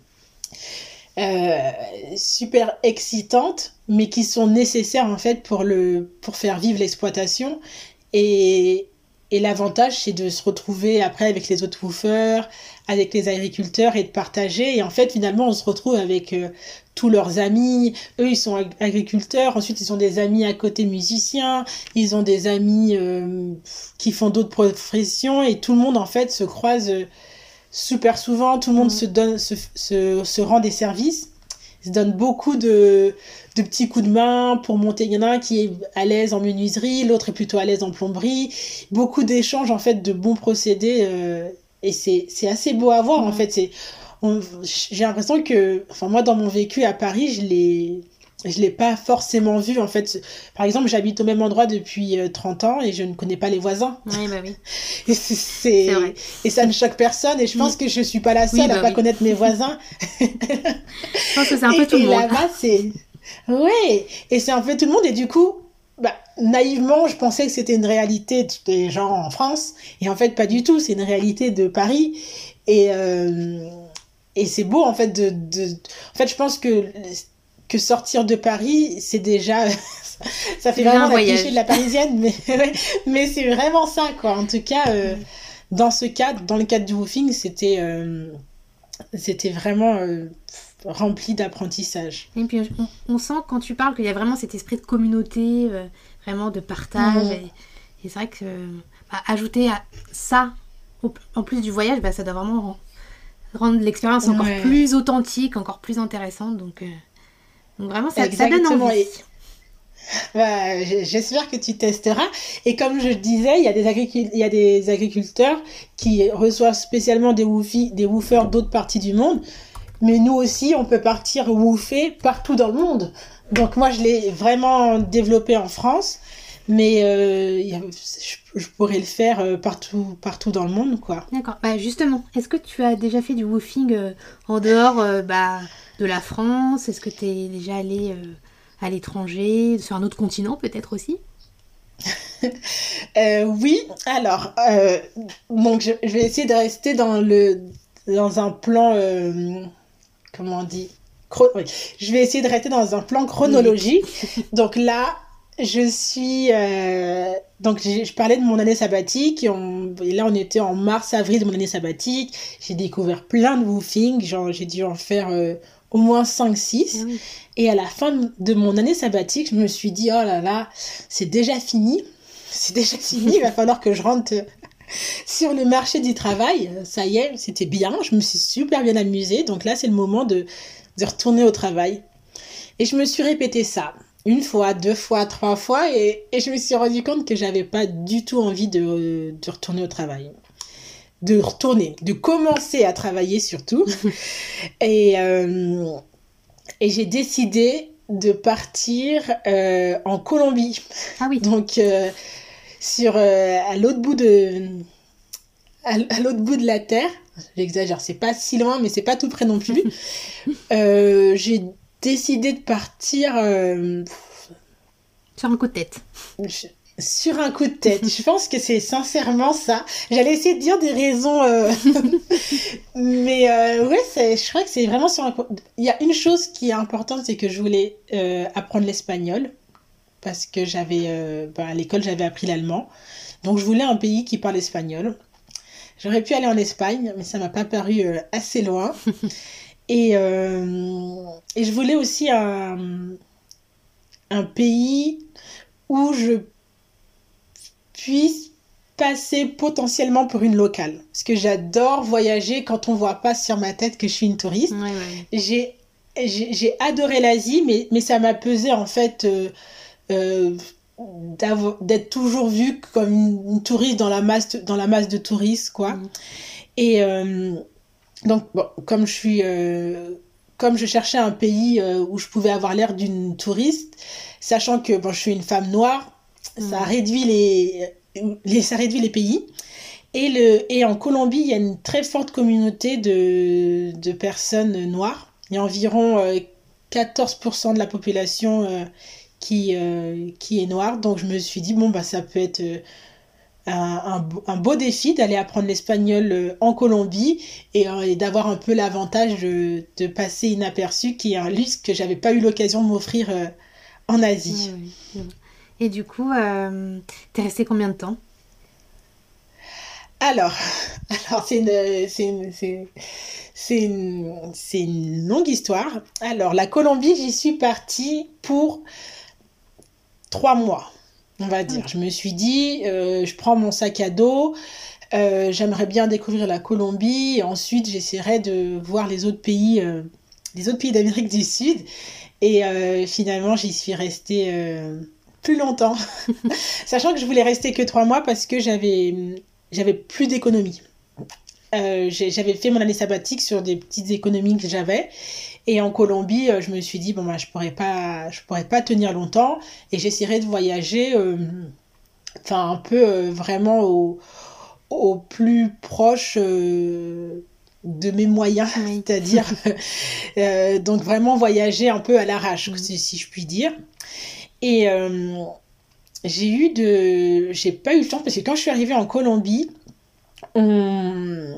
euh, super excitantes, mais qui sont nécessaires en fait pour, le, pour faire vivre l'exploitation. Et, et l'avantage, c'est de se retrouver après avec les autres woofers, avec les agriculteurs et de partager. Et en fait, finalement, on se retrouve avec euh, tous leurs amis. Eux, ils sont agriculteurs. Ensuite, ils ont des amis à côté musiciens. Ils ont des amis euh, qui font d'autres professions. Et tout le monde, en fait, se croise super souvent, tout le monde mm. se donne, se, se, se, rend des services, se donne beaucoup de, de petits coups de main pour monter. Il y en a un qui est à l'aise en menuiserie, l'autre est plutôt à l'aise en plomberie. Beaucoup d'échanges, en fait, de bons procédés. Euh, et c'est assez beau à voir, en mm. fait. C'est j'ai l'impression que, enfin, moi, dans mon vécu à Paris, je l'ai je l'ai pas forcément vu en fait. Par exemple, j'habite au même endroit depuis 30 euh, ans et je ne connais pas les voisins. Oui, bah oui. [LAUGHS] et, c'est, et ça ne choque personne et je pense mm. que je suis pas la seule à à bah pas connaître mes voisins. [LAUGHS] [LAUGHS] je pense que c'est un peu tout le monde. Et là-bas, c'est... Oui, et c'est un peu tout le monde et du coup, bah, naïvement, je pensais que c'était une réalité des gens en France et en fait pas du tout, c'est une réalité de Paris et... Euh, et c'est beau en fait de, de... En fait, je pense que que sortir de Paris, c'est déjà [LAUGHS] ça fait vraiment la cliché de la parisienne, mais [LAUGHS] mais c'est vraiment ça quoi. En tout cas, euh, dans ce cadre, dans le cadre du woofing, c'était euh, c'était vraiment euh, rempli d'apprentissage. Et puis on, sent quand tu parles qu'il y a vraiment cet esprit de communauté, vraiment de partage. Et, c'est vrai que bah, ajouter à ça, en plus du voyage, bah, ça doit vraiment rendre l'expérience encore plus authentique, encore plus intéressante. Donc, donc vraiment, ça, ça, donne envie. Bah, J'espère que tu testeras. Et comme je disais, il y a des, il y a des agriculteurs qui reçoivent spécialement des, woofy, des woofers d'autres parties du monde. Mais nous aussi, on peut partir woofer partout dans le monde. Donc moi, je l'ai vraiment développé en France. Mais euh, je, pourrais le faire euh, partout, partout dans le monde, quoi. D'accord. Bah justement, est-ce que tu as déjà fait du woofing euh, en dehors bah, de la France? Est-ce que tu es déjà allé à l'étranger, sur un autre continent peut-être aussi? [LAUGHS] Oui, alors, donc je, vais essayer de rester dans, le, dans un plan, comment on dit? Je vais essayer de rester dans un plan chronologique. [LAUGHS] Donc là, je suis euh, donc je parlais de mon année sabbatique. Et, là on était en mars avril de mon année sabbatique. J'ai découvert plein de woofing j'ai dû en faire euh, au moins 5 6 ah et à la fin de mon année sabbatique je me suis dit oh là là c'est déjà fini. C'est déjà [LAUGHS] fini. Il va falloir que je rentre sur le marché du travail. Ça y est c'était bien. Je me suis super bien amusée. Donc là c'est le moment de de retourner au travail. Et je me suis répété ça une fois, deux fois, trois fois, et, je me suis rendu compte que j'avais pas du tout envie de, retourner au travail. De retourner, de commencer à travailler surtout. [LAUGHS] et euh, et j'ai décidé de partir euh, en Colombie. Ah oui. Donc, euh, sur, à l'autre bout de. À, l'autre bout de la terre, j'exagère, c'est pas si loin, mais c'est pas tout près non plus. [LAUGHS] j'ai décidé de partir. Sur un coup de tête. Sur un coup de tête. je pense que c'est sincèrement ça. J'allais essayer de dire des raisons. Euh, [LAUGHS] mais euh, ouais, je crois que c'est vraiment sur un coup. Il y a une chose qui est importante, c'est que je voulais apprendre l'espagnol. Parce que j'avais. Bah, à l'école, j'avais appris l'allemand. Donc je voulais un pays qui parle espagnol. J'aurais pu aller en Espagne, mais ça m'a pas paru assez loin. [LAUGHS] Et, euh, et je voulais aussi un, un pays où je puisse passer potentiellement pour une locale. Parce que j'adore voyager quand on voit pas sur ma tête que je suis une touriste. J'ai j'ai adoré l'Asie, mais, mais ça m'a pesé en fait euh, euh, d'être toujours vue comme une, touriste dans la masse, dans la masse de touristes, quoi. Mm. Et, donc, comme je suis. Euh, comme je cherchais un pays euh, où je pouvais avoir l'air d'une touriste, sachant que bon, je suis une femme noire, ça, mm. réduit les, les, ça réduit les pays. Et, le, et en Colombie, il y a une très forte communauté de, de personnes noires. Il y a environ 14% euh, de la population qui, qui est noire. Donc je me suis dit, bon, bah, ça peut être un, un, beau défi d'aller apprendre l'espagnol euh, en Colombie euh, et, d'avoir un peu l'avantage de, de, passer inaperçu, qui est un luxe que j'avais pas eu l'occasion de m'offrir euh, en Asie. Et du coup, euh, t'es resté combien de temps? Alors, [LAUGHS] alors c'est une, une, une, longue histoire. Alors, la Colombie, j'y suis partie pour trois mois on va dire. Je me suis dit, euh, je prends mon sac à dos, euh, j'aimerais bien découvrir la Colombie, et ensuite j'essaierai de voir les autres pays, euh, les autres pays d'Amérique du Sud. Et finalement, j'y suis restée plus longtemps, [LAUGHS] sachant que je voulais rester que trois mois parce que j'avais j'avais plus d'économie. j'avais fait mon année sabbatique sur des petites économies que j'avais et en Colombie, euh, je me suis dit, bon, bah, je pourrais pas, je pourrais pas tenir longtemps et j'essaierai de voyager, euh, enfin, un peu euh, vraiment au, au, plus proche de mes moyens, [LAUGHS] c'est-à-dire, donc vraiment voyager un peu à l'arrache, mmh. si, je puis dire. Et j'ai eu de. J'ai pas eu le temps parce que quand je suis arrivée en Colombie, on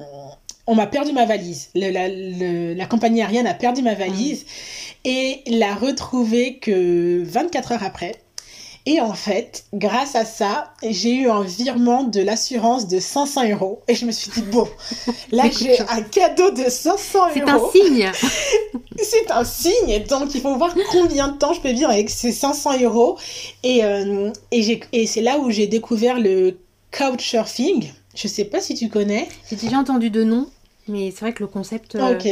on m'a perdu ma valise. la, compagnie aérienne a perdu ma valise et l'a retrouvée que 24 heures après. Et en fait, grâce à ça, j'ai eu un virement de l'assurance de 500 euros. Et je me suis dit, bon, là j'ai un cadeau de 500 euros. [LAUGHS] C'est un signe. C'est un signe. Donc il faut voir combien de temps je peux vivre avec ces 500 euros. Et, euh, et, et c'est là où j'ai découvert le Couchsurfing. Je sais pas si tu connais. J'ai déjà entendu de nom, mais c'est vrai que le concept. euh, Ok.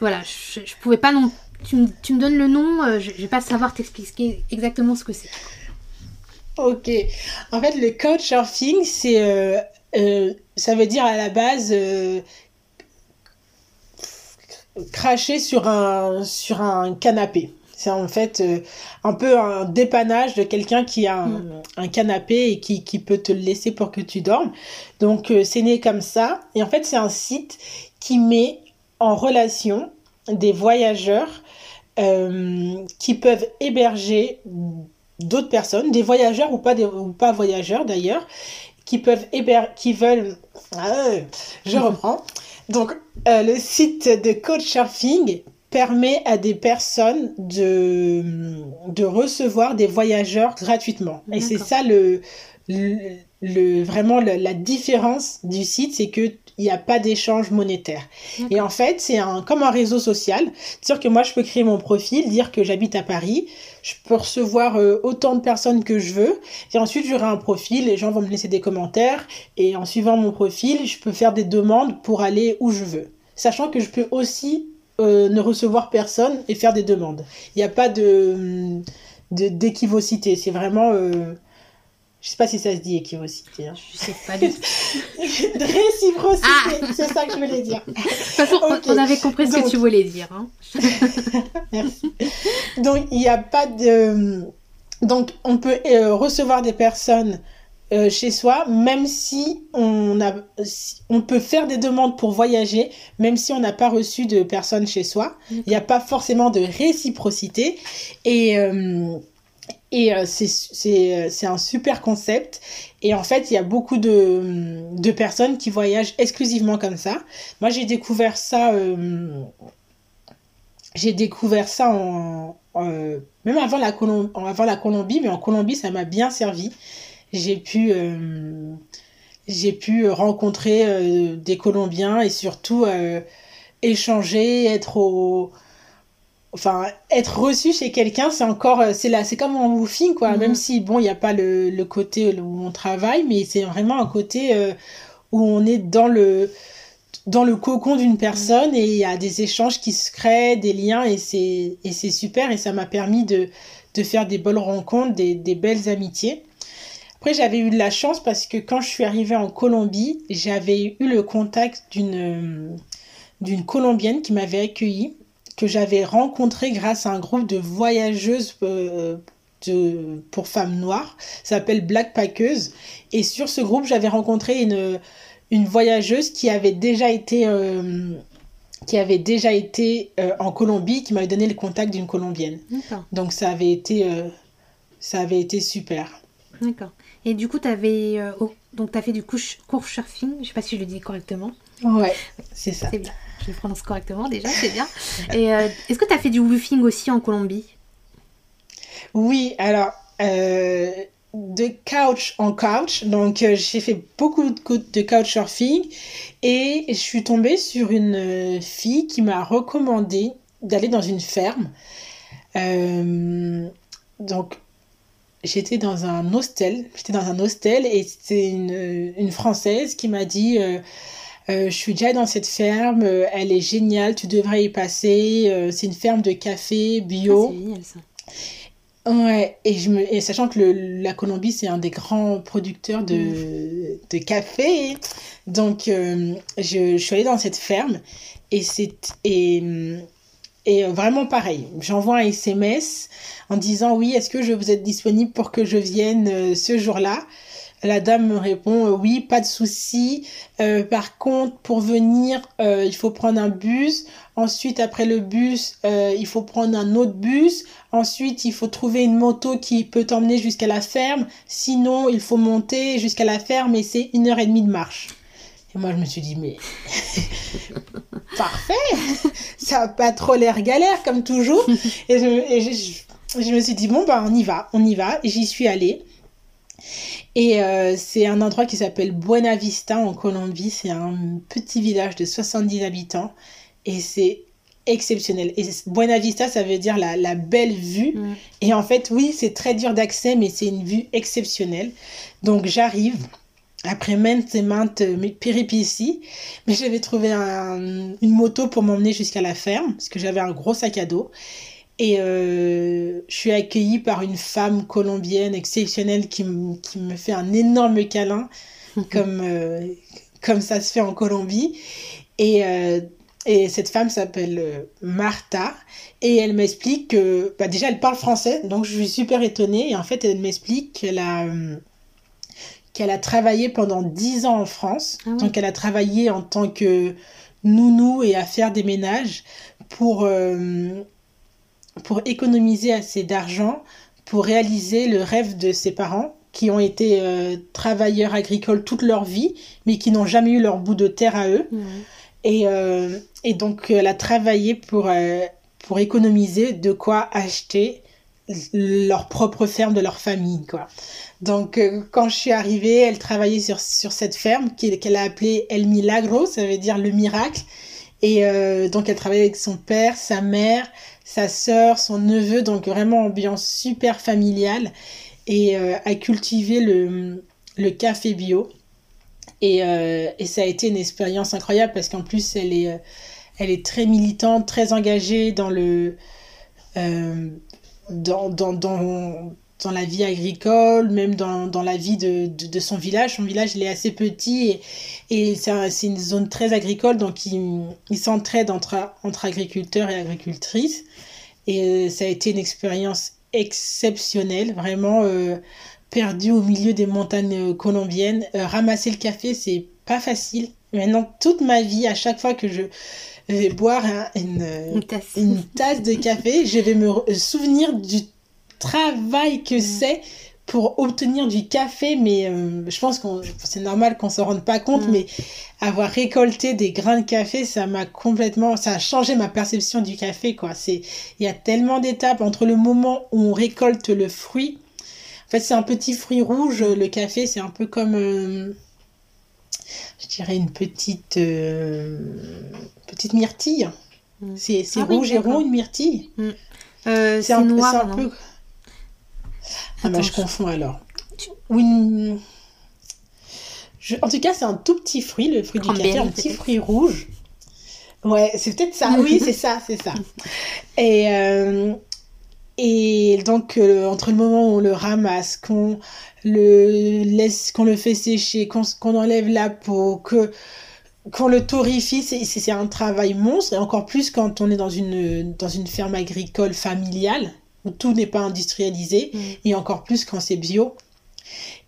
Voilà, je, je pouvais pas non. Tu me, tu me donnes le nom, euh, je, je vais pas savoir t'expliquer exactement ce que c'est. Ok. En fait, le couchsurfing, c'est, euh, euh, ça veut dire à la base euh, cracher sur un sur un canapé. C'est en fait un peu un dépannage de quelqu'un qui a un, un canapé et qui, qui peut te le laisser pour que tu dormes. Donc c'est né comme ça. Et en fait, c'est un site qui met en relation des voyageurs qui peuvent héberger d'autres personnes, des voyageurs ou pas, des, ou pas voyageurs d'ailleurs, qui peuvent héber- qui veulent. Ah, je [LAUGHS] reprends. Donc, euh, le site de Couchsurfing permet à des personnes de, de recevoir des voyageurs gratuitement. Et c'est ça le, le, le- vraiment la différence du site, c'est que il n'y a pas d'échange monétaire. Et en fait, c'est un, comme un réseau social. C'est-à-dire que moi, je peux créer mon profil, dire que j'habite à Paris, je peux recevoir euh, autant de personnes que je veux, et ensuite j'aurai un profil, les gens vont me laisser des commentaires, et en suivant mon profil, je peux faire des demandes pour aller où je veux. Sachant que je peux aussi euh, ne recevoir personne et faire des demandes. Il n'y a pas de de- d'équivocité, c'est vraiment... euh, je sais pas si ça se dit équivocité. hein. Je sais pas du tout. de [LAUGHS] réciprocité, Ah c'est ça que je voulais dire. De toute façon, on- avait compris ce Donc- que tu voulais dire. hein. [LAUGHS] Merci. Donc, il n'y a pas de. Donc, on peut euh, recevoir des personnes euh, chez soi, même si on, a... on peut faire des demandes pour voyager, même si on n'a pas reçu de personnes chez soi. Il n'y a pas forcément de réciprocité. Et. euh, Et euh, euh, c'est un super concept. Et en fait, il y a beaucoup de, de personnes qui voyagent exclusivement comme ça. Moi, j'ai découvert ça. euh, j'ai découvert ça en, même avant la, Colom- avant la Colombie, mais en Colombie, ça m'a bien servi. J'ai pu, euh, pu rencontrer des Colombiens et surtout échanger, être au, enfin, être reçu chez quelqu'un, c'est encore, euh, c'est là, c'est comme en woofing, quoi. Mhm. Même si, bon, il n'y a pas le, le côté où on travaille, mais c'est vraiment un côté euh, où on est dans le, dans le cocon d'une personne et il y a des échanges qui se créent, des liens et c'est, et c'est super et ça m'a permis de, de faire des bonnes rencontres, des, des belles amitiés. Après, j'avais eu de la chance parce que quand je suis arrivée en Colombie, j'avais eu le contact d'une, euh, d'une Colombienne qui m'avait accueillie que j'avais rencontré grâce à un groupe de voyageuses euh, de, pour femmes noires. Ça s'appelle Black Packers. Et sur ce groupe, j'avais rencontré une, une voyageuse qui avait déjà été, euh, qui avait déjà été euh, en Colombie, qui m'avait donné le contact d'une Colombienne. Donc ça avait été, ça avait été super. d'accord. Et du coup, tu avais. donc, as fait du couch- couchsurfing, je sais pas si je le dis correctement. Ouais, c'est ça. C'est bien. Je le prononce correctement déjà, c'est bien. Et euh, est-ce que tu as fait du woofing aussi en Colombie? Oui, alors, euh, de couch en couch, donc euh, j'ai fait beaucoup de, de couchsurfing et je suis tombée sur une fille qui m'a recommandé d'aller dans une ferme. Donc, j'étais dans un hostel, j'étais dans un hostel et c'était une Française qui m'a dit... euh, je suis déjà dans cette ferme, euh, elle est géniale, tu devrais y passer. euh, c'est une ferme de café Ah, bio. C'est génial ça. Ouais, et, je me, et sachant que le- la Colombie, c'est un des grands producteurs de, de café, donc je, je suis allée dans cette ferme et c'est et, et vraiment pareil. J'envoie un SMS en disant oui, est-ce que je vous êtes disponible pour que je vienne ce jour-là? La dame me répond euh, oui, pas de souci. Euh, par contre, pour venir, euh, il faut prendre un bus. Ensuite, après le bus, il faut prendre un autre bus. Ensuite, il faut trouver une moto qui peut t'emmener jusqu'à la ferme. Sinon, il faut monter jusqu'à la ferme et c'est une heure et demie de marche. Et moi, je me suis dit, mais [LAUGHS] parfait, [LAUGHS] ça a pas trop l'air galère comme toujours. [LAUGHS] Et, je, et je, je- je me suis dit, bon, bah, on y va, on y va. Et J'y suis allée. Et euh, c'est un endroit qui s'appelle Buena Vista en Colombie. C'est un petit village de 70 habitants. Et c'est exceptionnel. Et Buena Vista, ça veut dire la, la belle vue. Mm. Et en fait, oui, c'est très dur d'accès, mais c'est une vue exceptionnelle. Donc j'arrive, après maintes et maintes péripéties, mais j'avais trouvé une moto pour m'emmener jusqu'à la ferme, parce que j'avais un gros sac à dos. Et euh, je suis accueillie par une femme colombienne exceptionnelle qui, qui me fait un énorme câlin, [LAUGHS] comme, euh, comme ça se fait en Colombie. Et, euh, et cette femme s'appelle Martha. Et elle m'explique que, bah déjà, elle parle français, donc je suis super étonnée. Et en fait, elle m'explique qu'elle a qu'elle a travaillé pendant dix ans en France. Ah donc elle a travaillé en tant que nounou et à faire des ménages pour, pour économiser assez d'argent pour réaliser le rêve de ses parents qui ont été euh, travailleurs agricoles toute leur vie, mais qui n'ont jamais eu leur bout de terre à eux. Et, euh, et, donc, elle a travaillé pour, euh, pour économiser de quoi acheter leur propre ferme de leur famille. Quoi. Donc, quand je suis arrivée, elle travaillait sur, sur cette ferme qu'elle a appelée El Milagro, ça veut dire le miracle. Et donc, elle travaillait avec son père, sa mère, sa sœur, son neveu, donc vraiment ambiance super familiale et euh, a cultivé le, le café bio. Et, euh, et, ça a été une expérience incroyable parce qu'en plus elle est, euh, elle est très militante, très engagée dans le dans, dans, dans, dans, la vie agricole, même dans, dans la vie de, de, son village. Son village il est assez petit et, et c'est une zone très agricole, donc il, il s'entraide entre, entre agriculteurs et agricultrices. Et euh, ça a été une expérience exceptionnelle, vraiment euh, perdu au milieu des montagnes euh, colombiennes. ramasser le café, c'est pas facile. Maintenant, toute ma vie, à chaque fois que je vais boire une, une, tasse. de café, je vais me souvenir du travail que c'est pour obtenir du café, mais euh, je pense que c'est normal qu'on se rende pas compte, mm. mais avoir récolté des grains de café, ça m'a complètement, ça a changé ma perception du café, quoi. C'est, il y a tellement d'étapes entre le moment où on récolte le fruit. En fait, c'est un petit fruit rouge, le café, c'est un peu comme, euh, je dirais une petite, euh, petite myrtille. Mm. C'est, ah rouge et rond, une myrtille. Mm. c'est un, noir, un peu. Ah bah, je confonds alors. Oui. En tout cas, c'est un tout petit fruit, le fruit du café, un petit fruit rouge. Ouais, c'est peut-être ça. Oui, c'est ça, c'est ça. [LAUGHS] Et, euh, et donc, euh, entre le moment où on le ramasse, qu'on le laisse, qu'on le fait sécher, qu'on enlève la peau, que qu'on le torrifie, c'est un travail monstre, et encore plus quand on est dans une, dans une ferme agricole familiale où tout n'est pas industrialisé, mm. et encore plus quand c'est bio.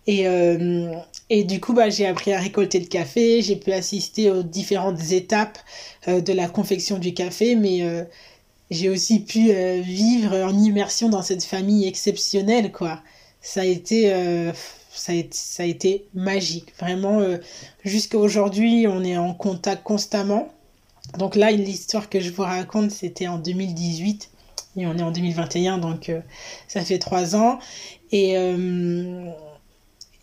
Et, euh, et du coup, bah, j'ai appris à récolter le café, j'ai pu assister aux différentes étapes euh, de la confection du café, mais euh, j'ai aussi pu vivre en immersion dans cette famille exceptionnelle, quoi. Ça a été, ça a été, ça a été magique. Vraiment, jusqu'à aujourd'hui, on est en contact constamment. Donc là, l'histoire que je vous raconte, c'était en 2018 et on est en 2021, donc euh, ça fait trois ans. Et, euh,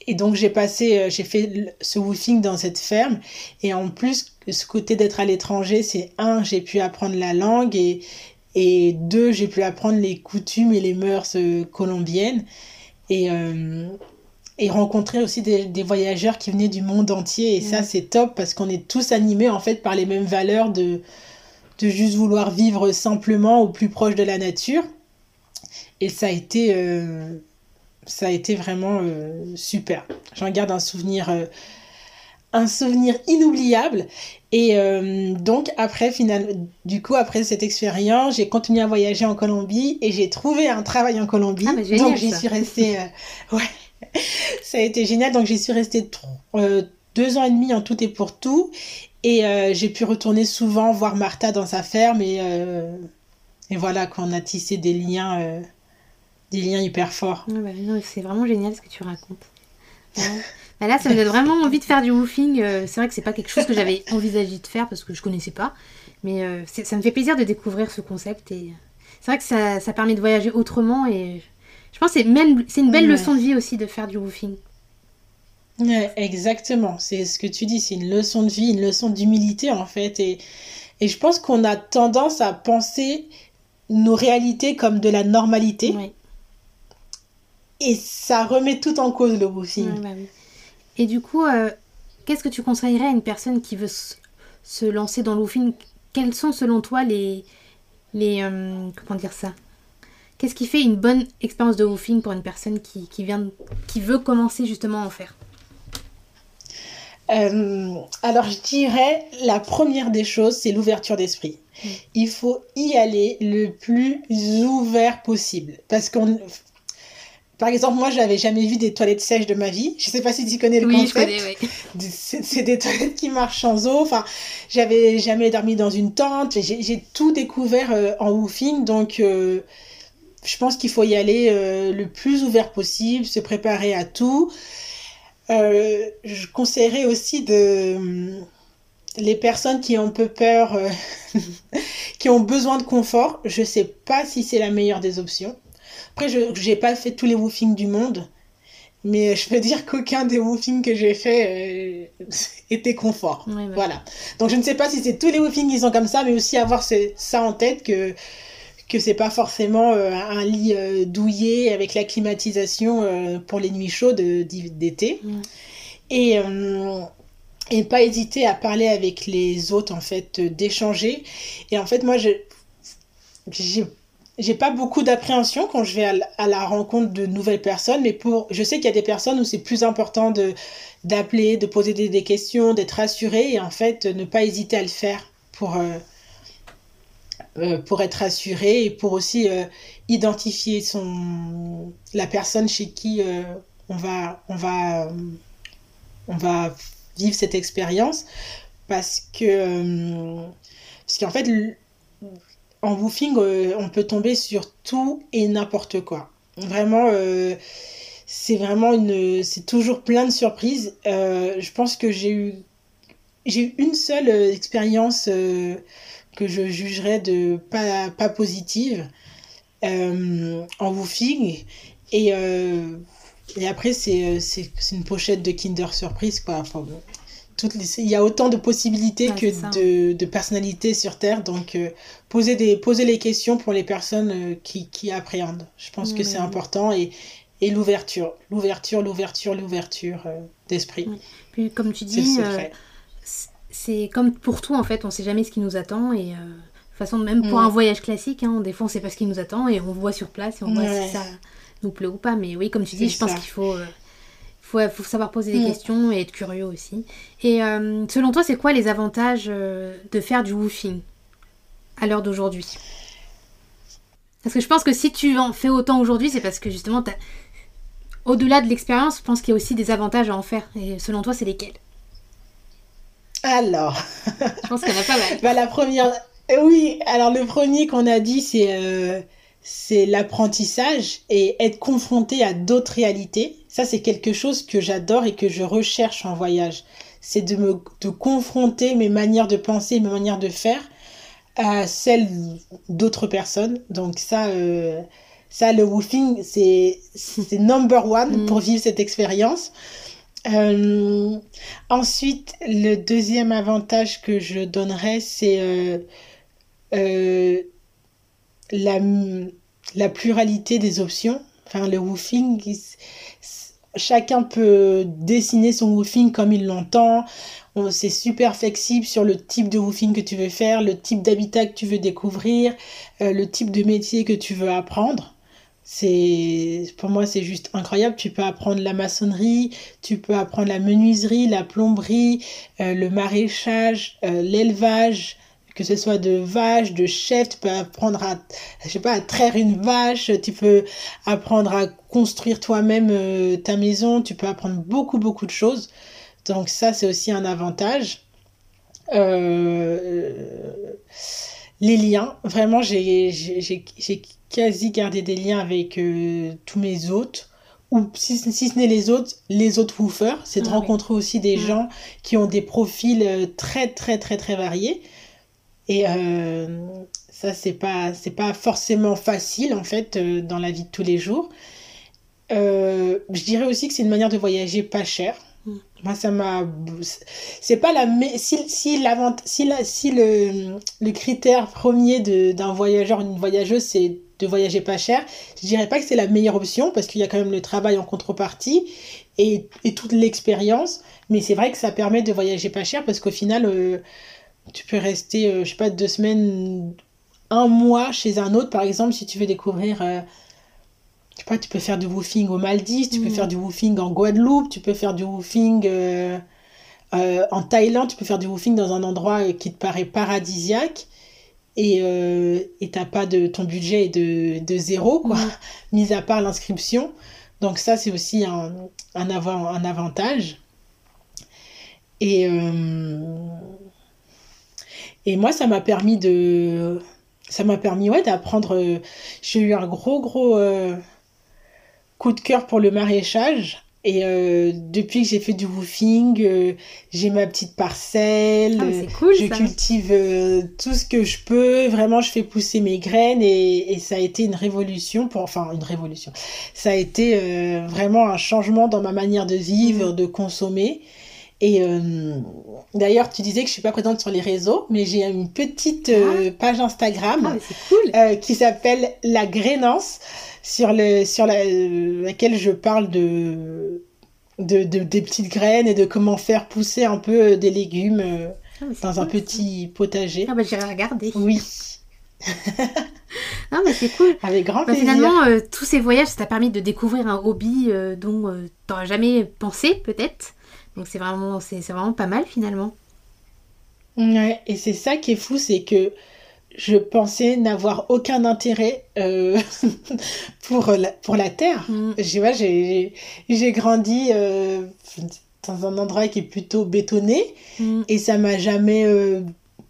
et donc j'ai passé, euh, j'ai fait ce woofing dans cette ferme. Et en plus, ce côté d'être à l'étranger, c'est un, j'ai pu apprendre la langue et, et deux, j'ai pu apprendre les coutumes et les mœurs colombiennes. Et, et rencontrer aussi des, des, voyageurs qui venaient du monde entier. Et ça, c'est top parce qu'on est tous animés en fait par les mêmes valeurs de, de juste vouloir vivre simplement au plus proche de la nature. Et ça a été, euh, ça a été vraiment euh, super. J'en garde un souvenir, euh, un souvenir inoubliable. Et donc après, finalement, du coup, après cette expérience, j'ai continué à voyager en Colombie et j'ai trouvé un travail en Colombie. Ah, donc j'y suis restée. [LAUGHS] ouais, ça a été génial. Donc j'y suis restée deux ans et demi en tout et pour tout. Et euh, j'ai pu retourner souvent voir Martha dans sa ferme et, euh, et voilà qu'on a tissé des liens, euh, des liens hyper forts. Ah bah c'est vraiment génial ce que tu racontes. Bah là, ça me donne vraiment envie de faire du woofing. c'est vrai que c'est pas quelque chose que j'avais [LAUGHS] envisagé de faire parce que je connaissais pas, mais ça me fait plaisir de découvrir ce concept et c'est vrai que ça, ça, permet de voyager autrement et je pense que c'est même c'est une belle leçon de vie aussi de faire du woofing exactement, c'est ce que tu dis, c'est une leçon de vie, une leçon d'humilité en fait. Et, et je pense qu'on a tendance à penser nos réalités comme de la normalité. Et ça remet tout en cause le woofing. Bah Et du coup, qu'est-ce que tu conseillerais à une personne qui veut se lancer dans le woofing Quels sont selon toi les... les comment dire ça? Qu'est-ce qui fait une bonne expérience de woofing pour une personne qui, qui, vient, qui veut commencer justement à en faire? Euh, alors je dirais la première des choses, c'est l'ouverture d'esprit. Mm. Il faut y aller le plus ouvert possible. Parce qu'on... Par exemple, moi, je n'avais jamais vu des toilettes sèches de ma vie. Je ne sais pas si tu connais le oui, concept. Je connais, oui. C'est des toilettes qui marchent sans eau. Enfin, j'avais jamais dormi dans une tente. J'ai tout découvert euh, en woofing. Donc, euh, je pense qu'il faut y aller le plus ouvert possible, se préparer à tout. Euh, je conseillerais aussi de les personnes qui ont un peu peur, euh, [LAUGHS] qui ont besoin de confort. Je sais pas si c'est la meilleure des options. Après, je n'ai pas fait tous les woofings du monde, mais je peux dire qu'aucun des woofings que j'ai fait euh, [LAUGHS] était confort. Voilà. Donc je ne sais pas si c'est tous les woofings qui sont comme ça, mais aussi avoir ça en tête que que c'est pas forcément euh, un lit euh, douillet avec la climatisation euh, pour les nuits chaudes d'été. Mm. Et, et pas hésiter à parler avec les autres, en fait, d'échanger. Et en fait, moi, je j'ai pas beaucoup d'appréhension quand je vais à, la rencontre de nouvelles personnes, mais pour, je sais qu'il y a des personnes où c'est plus important de d'appeler, de poser des, des questions, d'être rassuré et en fait ne pas hésiter à le faire pour euh, pour être assuré et pour aussi euh, identifier son la personne chez qui euh, on va on va on va vivre cette expérience. Parce que parce qu'en fait en woofing on peut tomber sur tout et n'importe quoi. Vraiment c'est vraiment une c'est toujours plein de surprises. Je pense que j'ai eu j'ai eu une seule expérience que je jugerais de pas, pas positive euh, en woofing. Et, euh, et après, c'est une pochette de Kinder Surprise. Quoi. Enfin, toutes les, il y a autant de possibilités que de, de, personnalités sur Terre. Donc, euh, poser, des, poser les questions pour les personnes qui, qui appréhendent. Je pense que c'est important. Et, et l'ouverture, l'ouverture, l'ouverture, l'ouverture d'esprit. Puis, comme tu dis, c'est comme pour tout en fait, on sait jamais ce qui nous attend et euh, de toute façon même pour un voyage classique, hein, des fois on sait pas ce qui nous attend et on voit sur place et on voit si ça nous plaît ou pas. Mais oui, comme tu dis, je pense qu'il faut, euh, faut, faut, savoir poser des mm. questions et être curieux aussi. Et euh, selon toi, c'est quoi les avantages de faire du woofing à l'heure d'aujourd'hui? Parce que je pense que si tu en fais autant aujourd'hui, c'est parce que justement, au-delà de l'expérience, je pense qu'il y a aussi des avantages à en faire. Et selon toi, c'est lesquels? Alors. Je pense qu'il y en a pas mal. [LAUGHS] bah, la première. Euh, oui, alors le premier qu'on a dit, c'est euh, c'est l'apprentissage et être confronté à d'autres réalités. Ça, c'est quelque chose que j'adore et que je recherche en voyage. C'est de me de confronter mes manières de penser, mes manières de faire à celles d'autres personnes. Donc ça, euh, ça le woofing, c'est c'est number one mm. pour vivre cette expérience. Euh, ensuite, le deuxième avantage que je donnerais, c'est euh, euh, la, la, pluralité des options. Enfin, le woofing, chacun peut dessiner son woofing comme il l'entend. C'est super flexible sur le type de woofing que tu veux faire, le type d'habitat que tu veux découvrir, le type de métier que tu veux apprendre c'est pour moi c'est juste incroyable. Tu peux apprendre la maçonnerie tu peux apprendre la menuiserie la plomberie euh, le maraîchage euh, l'élevage que ce soit de vaches de chefs tu peux apprendre à je sais pas à traire une vache tu peux apprendre à construire toi-même euh, ta maison tu peux apprendre beaucoup beaucoup de choses. Donc ça c'est aussi un avantage. Les liens. Vraiment j'ai quasi garder des liens avec euh, tous mes hôtes ou si, ce n'est les autres, les autres woofers, c'est de ah rencontrer aussi des gens qui ont des profils euh, très très très très variés. Et euh, ça, c'est pas, c'est pas forcément facile en fait dans la vie de tous les jours. je dirais aussi que c'est une manière de voyager pas cher. Mm. Moi, ça m'a. C'est pas la. Si, si, si, la... si le... le critère premier d'un voyageur, une voyageuse, c'est de voyager pas cher. Je dirais pas que c'est la meilleure option parce qu'il y a quand même le travail en contrepartie et, et toute l'expérience. Mais c'est vrai que ça permet de voyager pas cher parce qu'au final, euh, tu peux rester, euh, je sais pas, deux semaines, un mois chez un autre, par exemple, si tu veux découvrir. Euh, je sais pas, tu peux faire du woofing aux Maldives, tu peux mm. faire du woofing en Guadeloupe, tu peux faire du woofing en Thaïlande, tu peux faire du woofing dans un endroit qui te paraît paradisiaque et euh, t'as pas de ton budget est de, de zéro quoi. Mm. [LAUGHS] mis à part l'inscription. Donc ça c'est aussi un, un, avant, un avantage. Et euh, et moi ça m'a permis de ça m'a permis ouais d'apprendre j'ai eu un gros gros euh, coup de cœur pour le maraîchage et euh, depuis que j'ai fait du woofing, euh, j'ai ma petite parcelle. Ah, c'est cool, je cultive euh, tout ce que je peux. Vraiment, je fais pousser mes graines et, et ça a été une révolution. Pour, enfin, une révolution. Ça a été vraiment un changement dans ma manière de vivre, mm. de consommer. Et d'ailleurs, tu disais que je suis pas présente sur les réseaux, mais j'ai une petite ah. page Instagram ah, cool. qui s'appelle La Grainance sur, le, sur la, laquelle je parle de, de, des petites graines et de comment faire pousser un peu des légumes euh, ah, dans un petit potager. Ah bah j'irai regarder. Oui. non [LAUGHS] mais c'est cool. Avec grand bah, plaisir. Finalement, euh, tous ces voyages, ça t'a permis de découvrir un hobby euh, dont tu t'aurais jamais pensé peut-être. Donc c'est vraiment, c'est, vraiment pas mal finalement. Ouais, et c'est ça qui est fou, c'est que je pensais n'avoir aucun intérêt euh, [LAUGHS] pour, la, pour la Terre. Mm. J'ai grandi euh, dans un endroit qui est plutôt bétonné mm. et ça m'a jamais euh,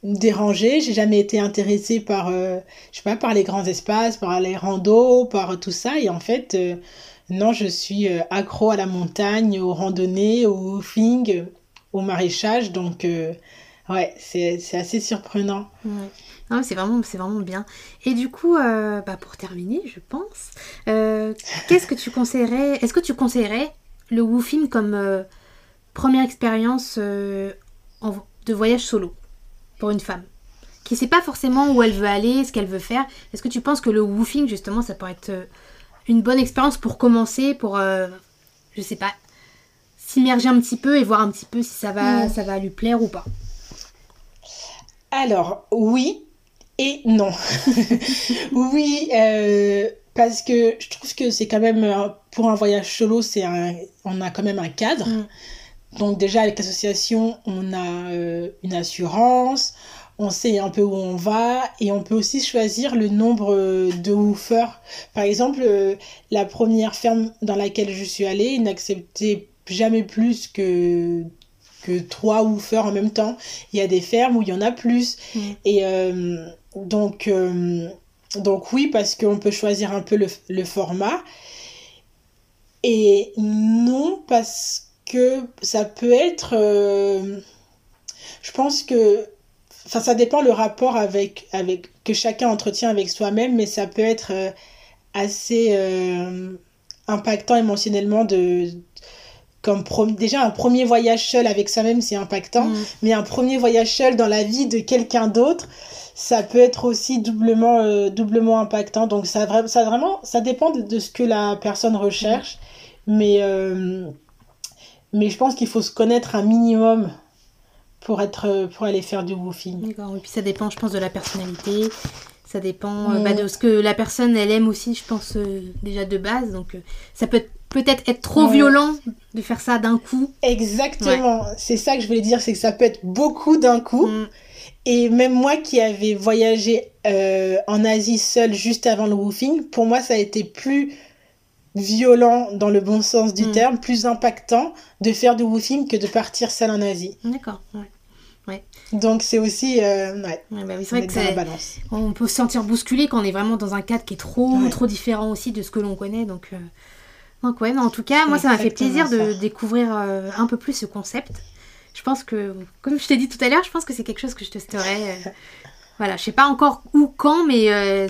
dérangé. J'ai jamais été intéressée par, je sais pas, par les grands espaces, par les randos, par tout ça. Et en fait, non, je suis accro à la montagne, aux randonnées, au woofing, au maraîchage. Donc, ouais, c'est assez surprenant c'est vraiment, c'est vraiment bien. Et du coup, euh, bah, pour terminer, je pense, euh, qu'est-ce que tu conseillerais Est-ce que tu conseillerais le woofing comme euh, première expérience de voyage solo pour une femme? Qui sait pas forcément où elle veut aller, ce qu'elle veut faire. Est-ce que tu penses que le woofing, justement, ça pourrait être une bonne expérience pour commencer, pour, je sais pas, s'immerger un petit peu et voir un petit peu si ça va, ça va lui plaire ou pas? Alors, oui, et non. [LAUGHS] oui, euh, parce que je trouve que c'est quand même, euh, pour un voyage solo, c'est un, on a quand même un cadre. Mm. Donc déjà, avec l'association, on a euh, une assurance, on sait un peu où on va et on peut aussi choisir le nombre de woofers. Par exemple, la première ferme dans laquelle je suis allée, ils n'acceptaient jamais plus que que trois woofers en même temps. Il y a des fermes où il y en a plus. Mm. Et donc, euh, donc oui, parce qu'on peut choisir un peu le, format. Et non, parce que ça peut être... Euh, je pense que... Enfin, ça dépend le rapport avec, avec, que chacun entretient avec soi-même, mais ça peut être euh, assez impactant émotionnellement de comme déjà un premier voyage seul avec soi-même c'est impactant mm. mais un premier voyage seul dans la vie de quelqu'un d'autre ça peut être aussi doublement, euh, doublement impactant. Donc ça, ça vraiment, ça dépend de, ce que la personne recherche. Mais, euh, mais je pense qu'il faut se connaître un minimum pour, être, pour aller faire du woofing. D'accord, et puis ça dépend, je pense, de la personnalité. Ça dépend euh, bah, de ce que la personne, elle aime aussi, je pense, déjà de base. Donc ça peut peut-être être trop violent de faire ça d'un coup. Exactement. C'est ça que je voulais dire, c'est que ça peut être beaucoup d'un coup. Mm. Et même moi qui avais voyagé euh, en Asie seule juste avant le woofing, pour moi ça a été plus violent dans le bon sens du hmm. terme, plus impactant de faire du woofing que de partir seule en Asie. D'accord, ouais. ouais. Donc c'est aussi euh, ouais, bah c'est vrai que la balance. on peut se sentir bousculé quand on est vraiment dans un cadre qui est trop trop différent aussi de ce que l'on connaît donc euh, donc ouais en tout cas moi ça m'a fait plaisir de découvrir un peu plus ce concept je pense que, comme je t'ai dit tout à l'heure, je pense que c'est quelque chose que je testerai. Euh, voilà, je sais pas encore où, quand, mais euh,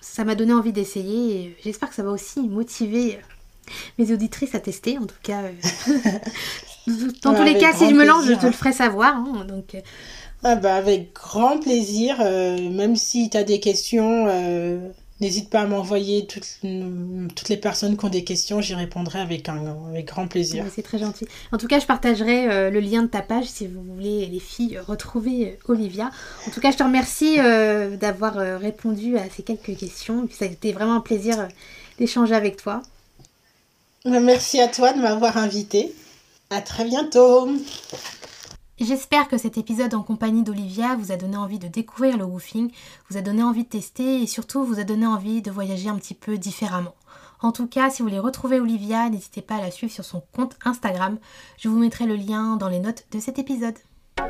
ça m'a donné envie d'essayer. J'espère que ça va aussi motiver euh, mes auditrices à tester, en tout cas. [LAUGHS] dans tous les cas, si je me lance, je te le ferai savoir. Hein, donc, ah bah, avec grand plaisir, même si tu as des questions N'hésite pas à m'envoyer toutes, toutes les personnes qui ont des questions, j'y répondrai avec, un, avec grand plaisir. c'est très gentil. En tout cas, je partagerai euh, le lien de ta page si vous voulez, les filles, retrouver euh, Olivia. En tout cas, je te remercie euh, d'avoir répondu à ces quelques questions. ça a été vraiment un plaisir d'échanger avec toi. Merci à toi de m'avoir invité. À très bientôt. J'espère que cet épisode en compagnie d'Olivia vous a donné envie de découvrir le woofing, vous a donné envie de tester et surtout vous a donné envie de voyager un petit peu différemment. En tout cas, si vous voulez retrouver Olivia, n'hésitez pas à la suivre sur son compte Instagram. Je vous mettrai le lien dans les notes de cet épisode.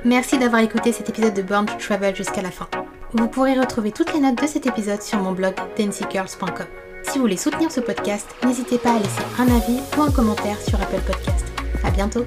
Merci d'avoir écouté cet épisode de Born to Travel jusqu'à la fin. Vous pourrez retrouver toutes les notes de cet épisode sur mon blog dancygirls.com. Si vous voulez soutenir ce podcast, n'hésitez pas à laisser un avis ou un commentaire sur Apple Podcast. À bientôt!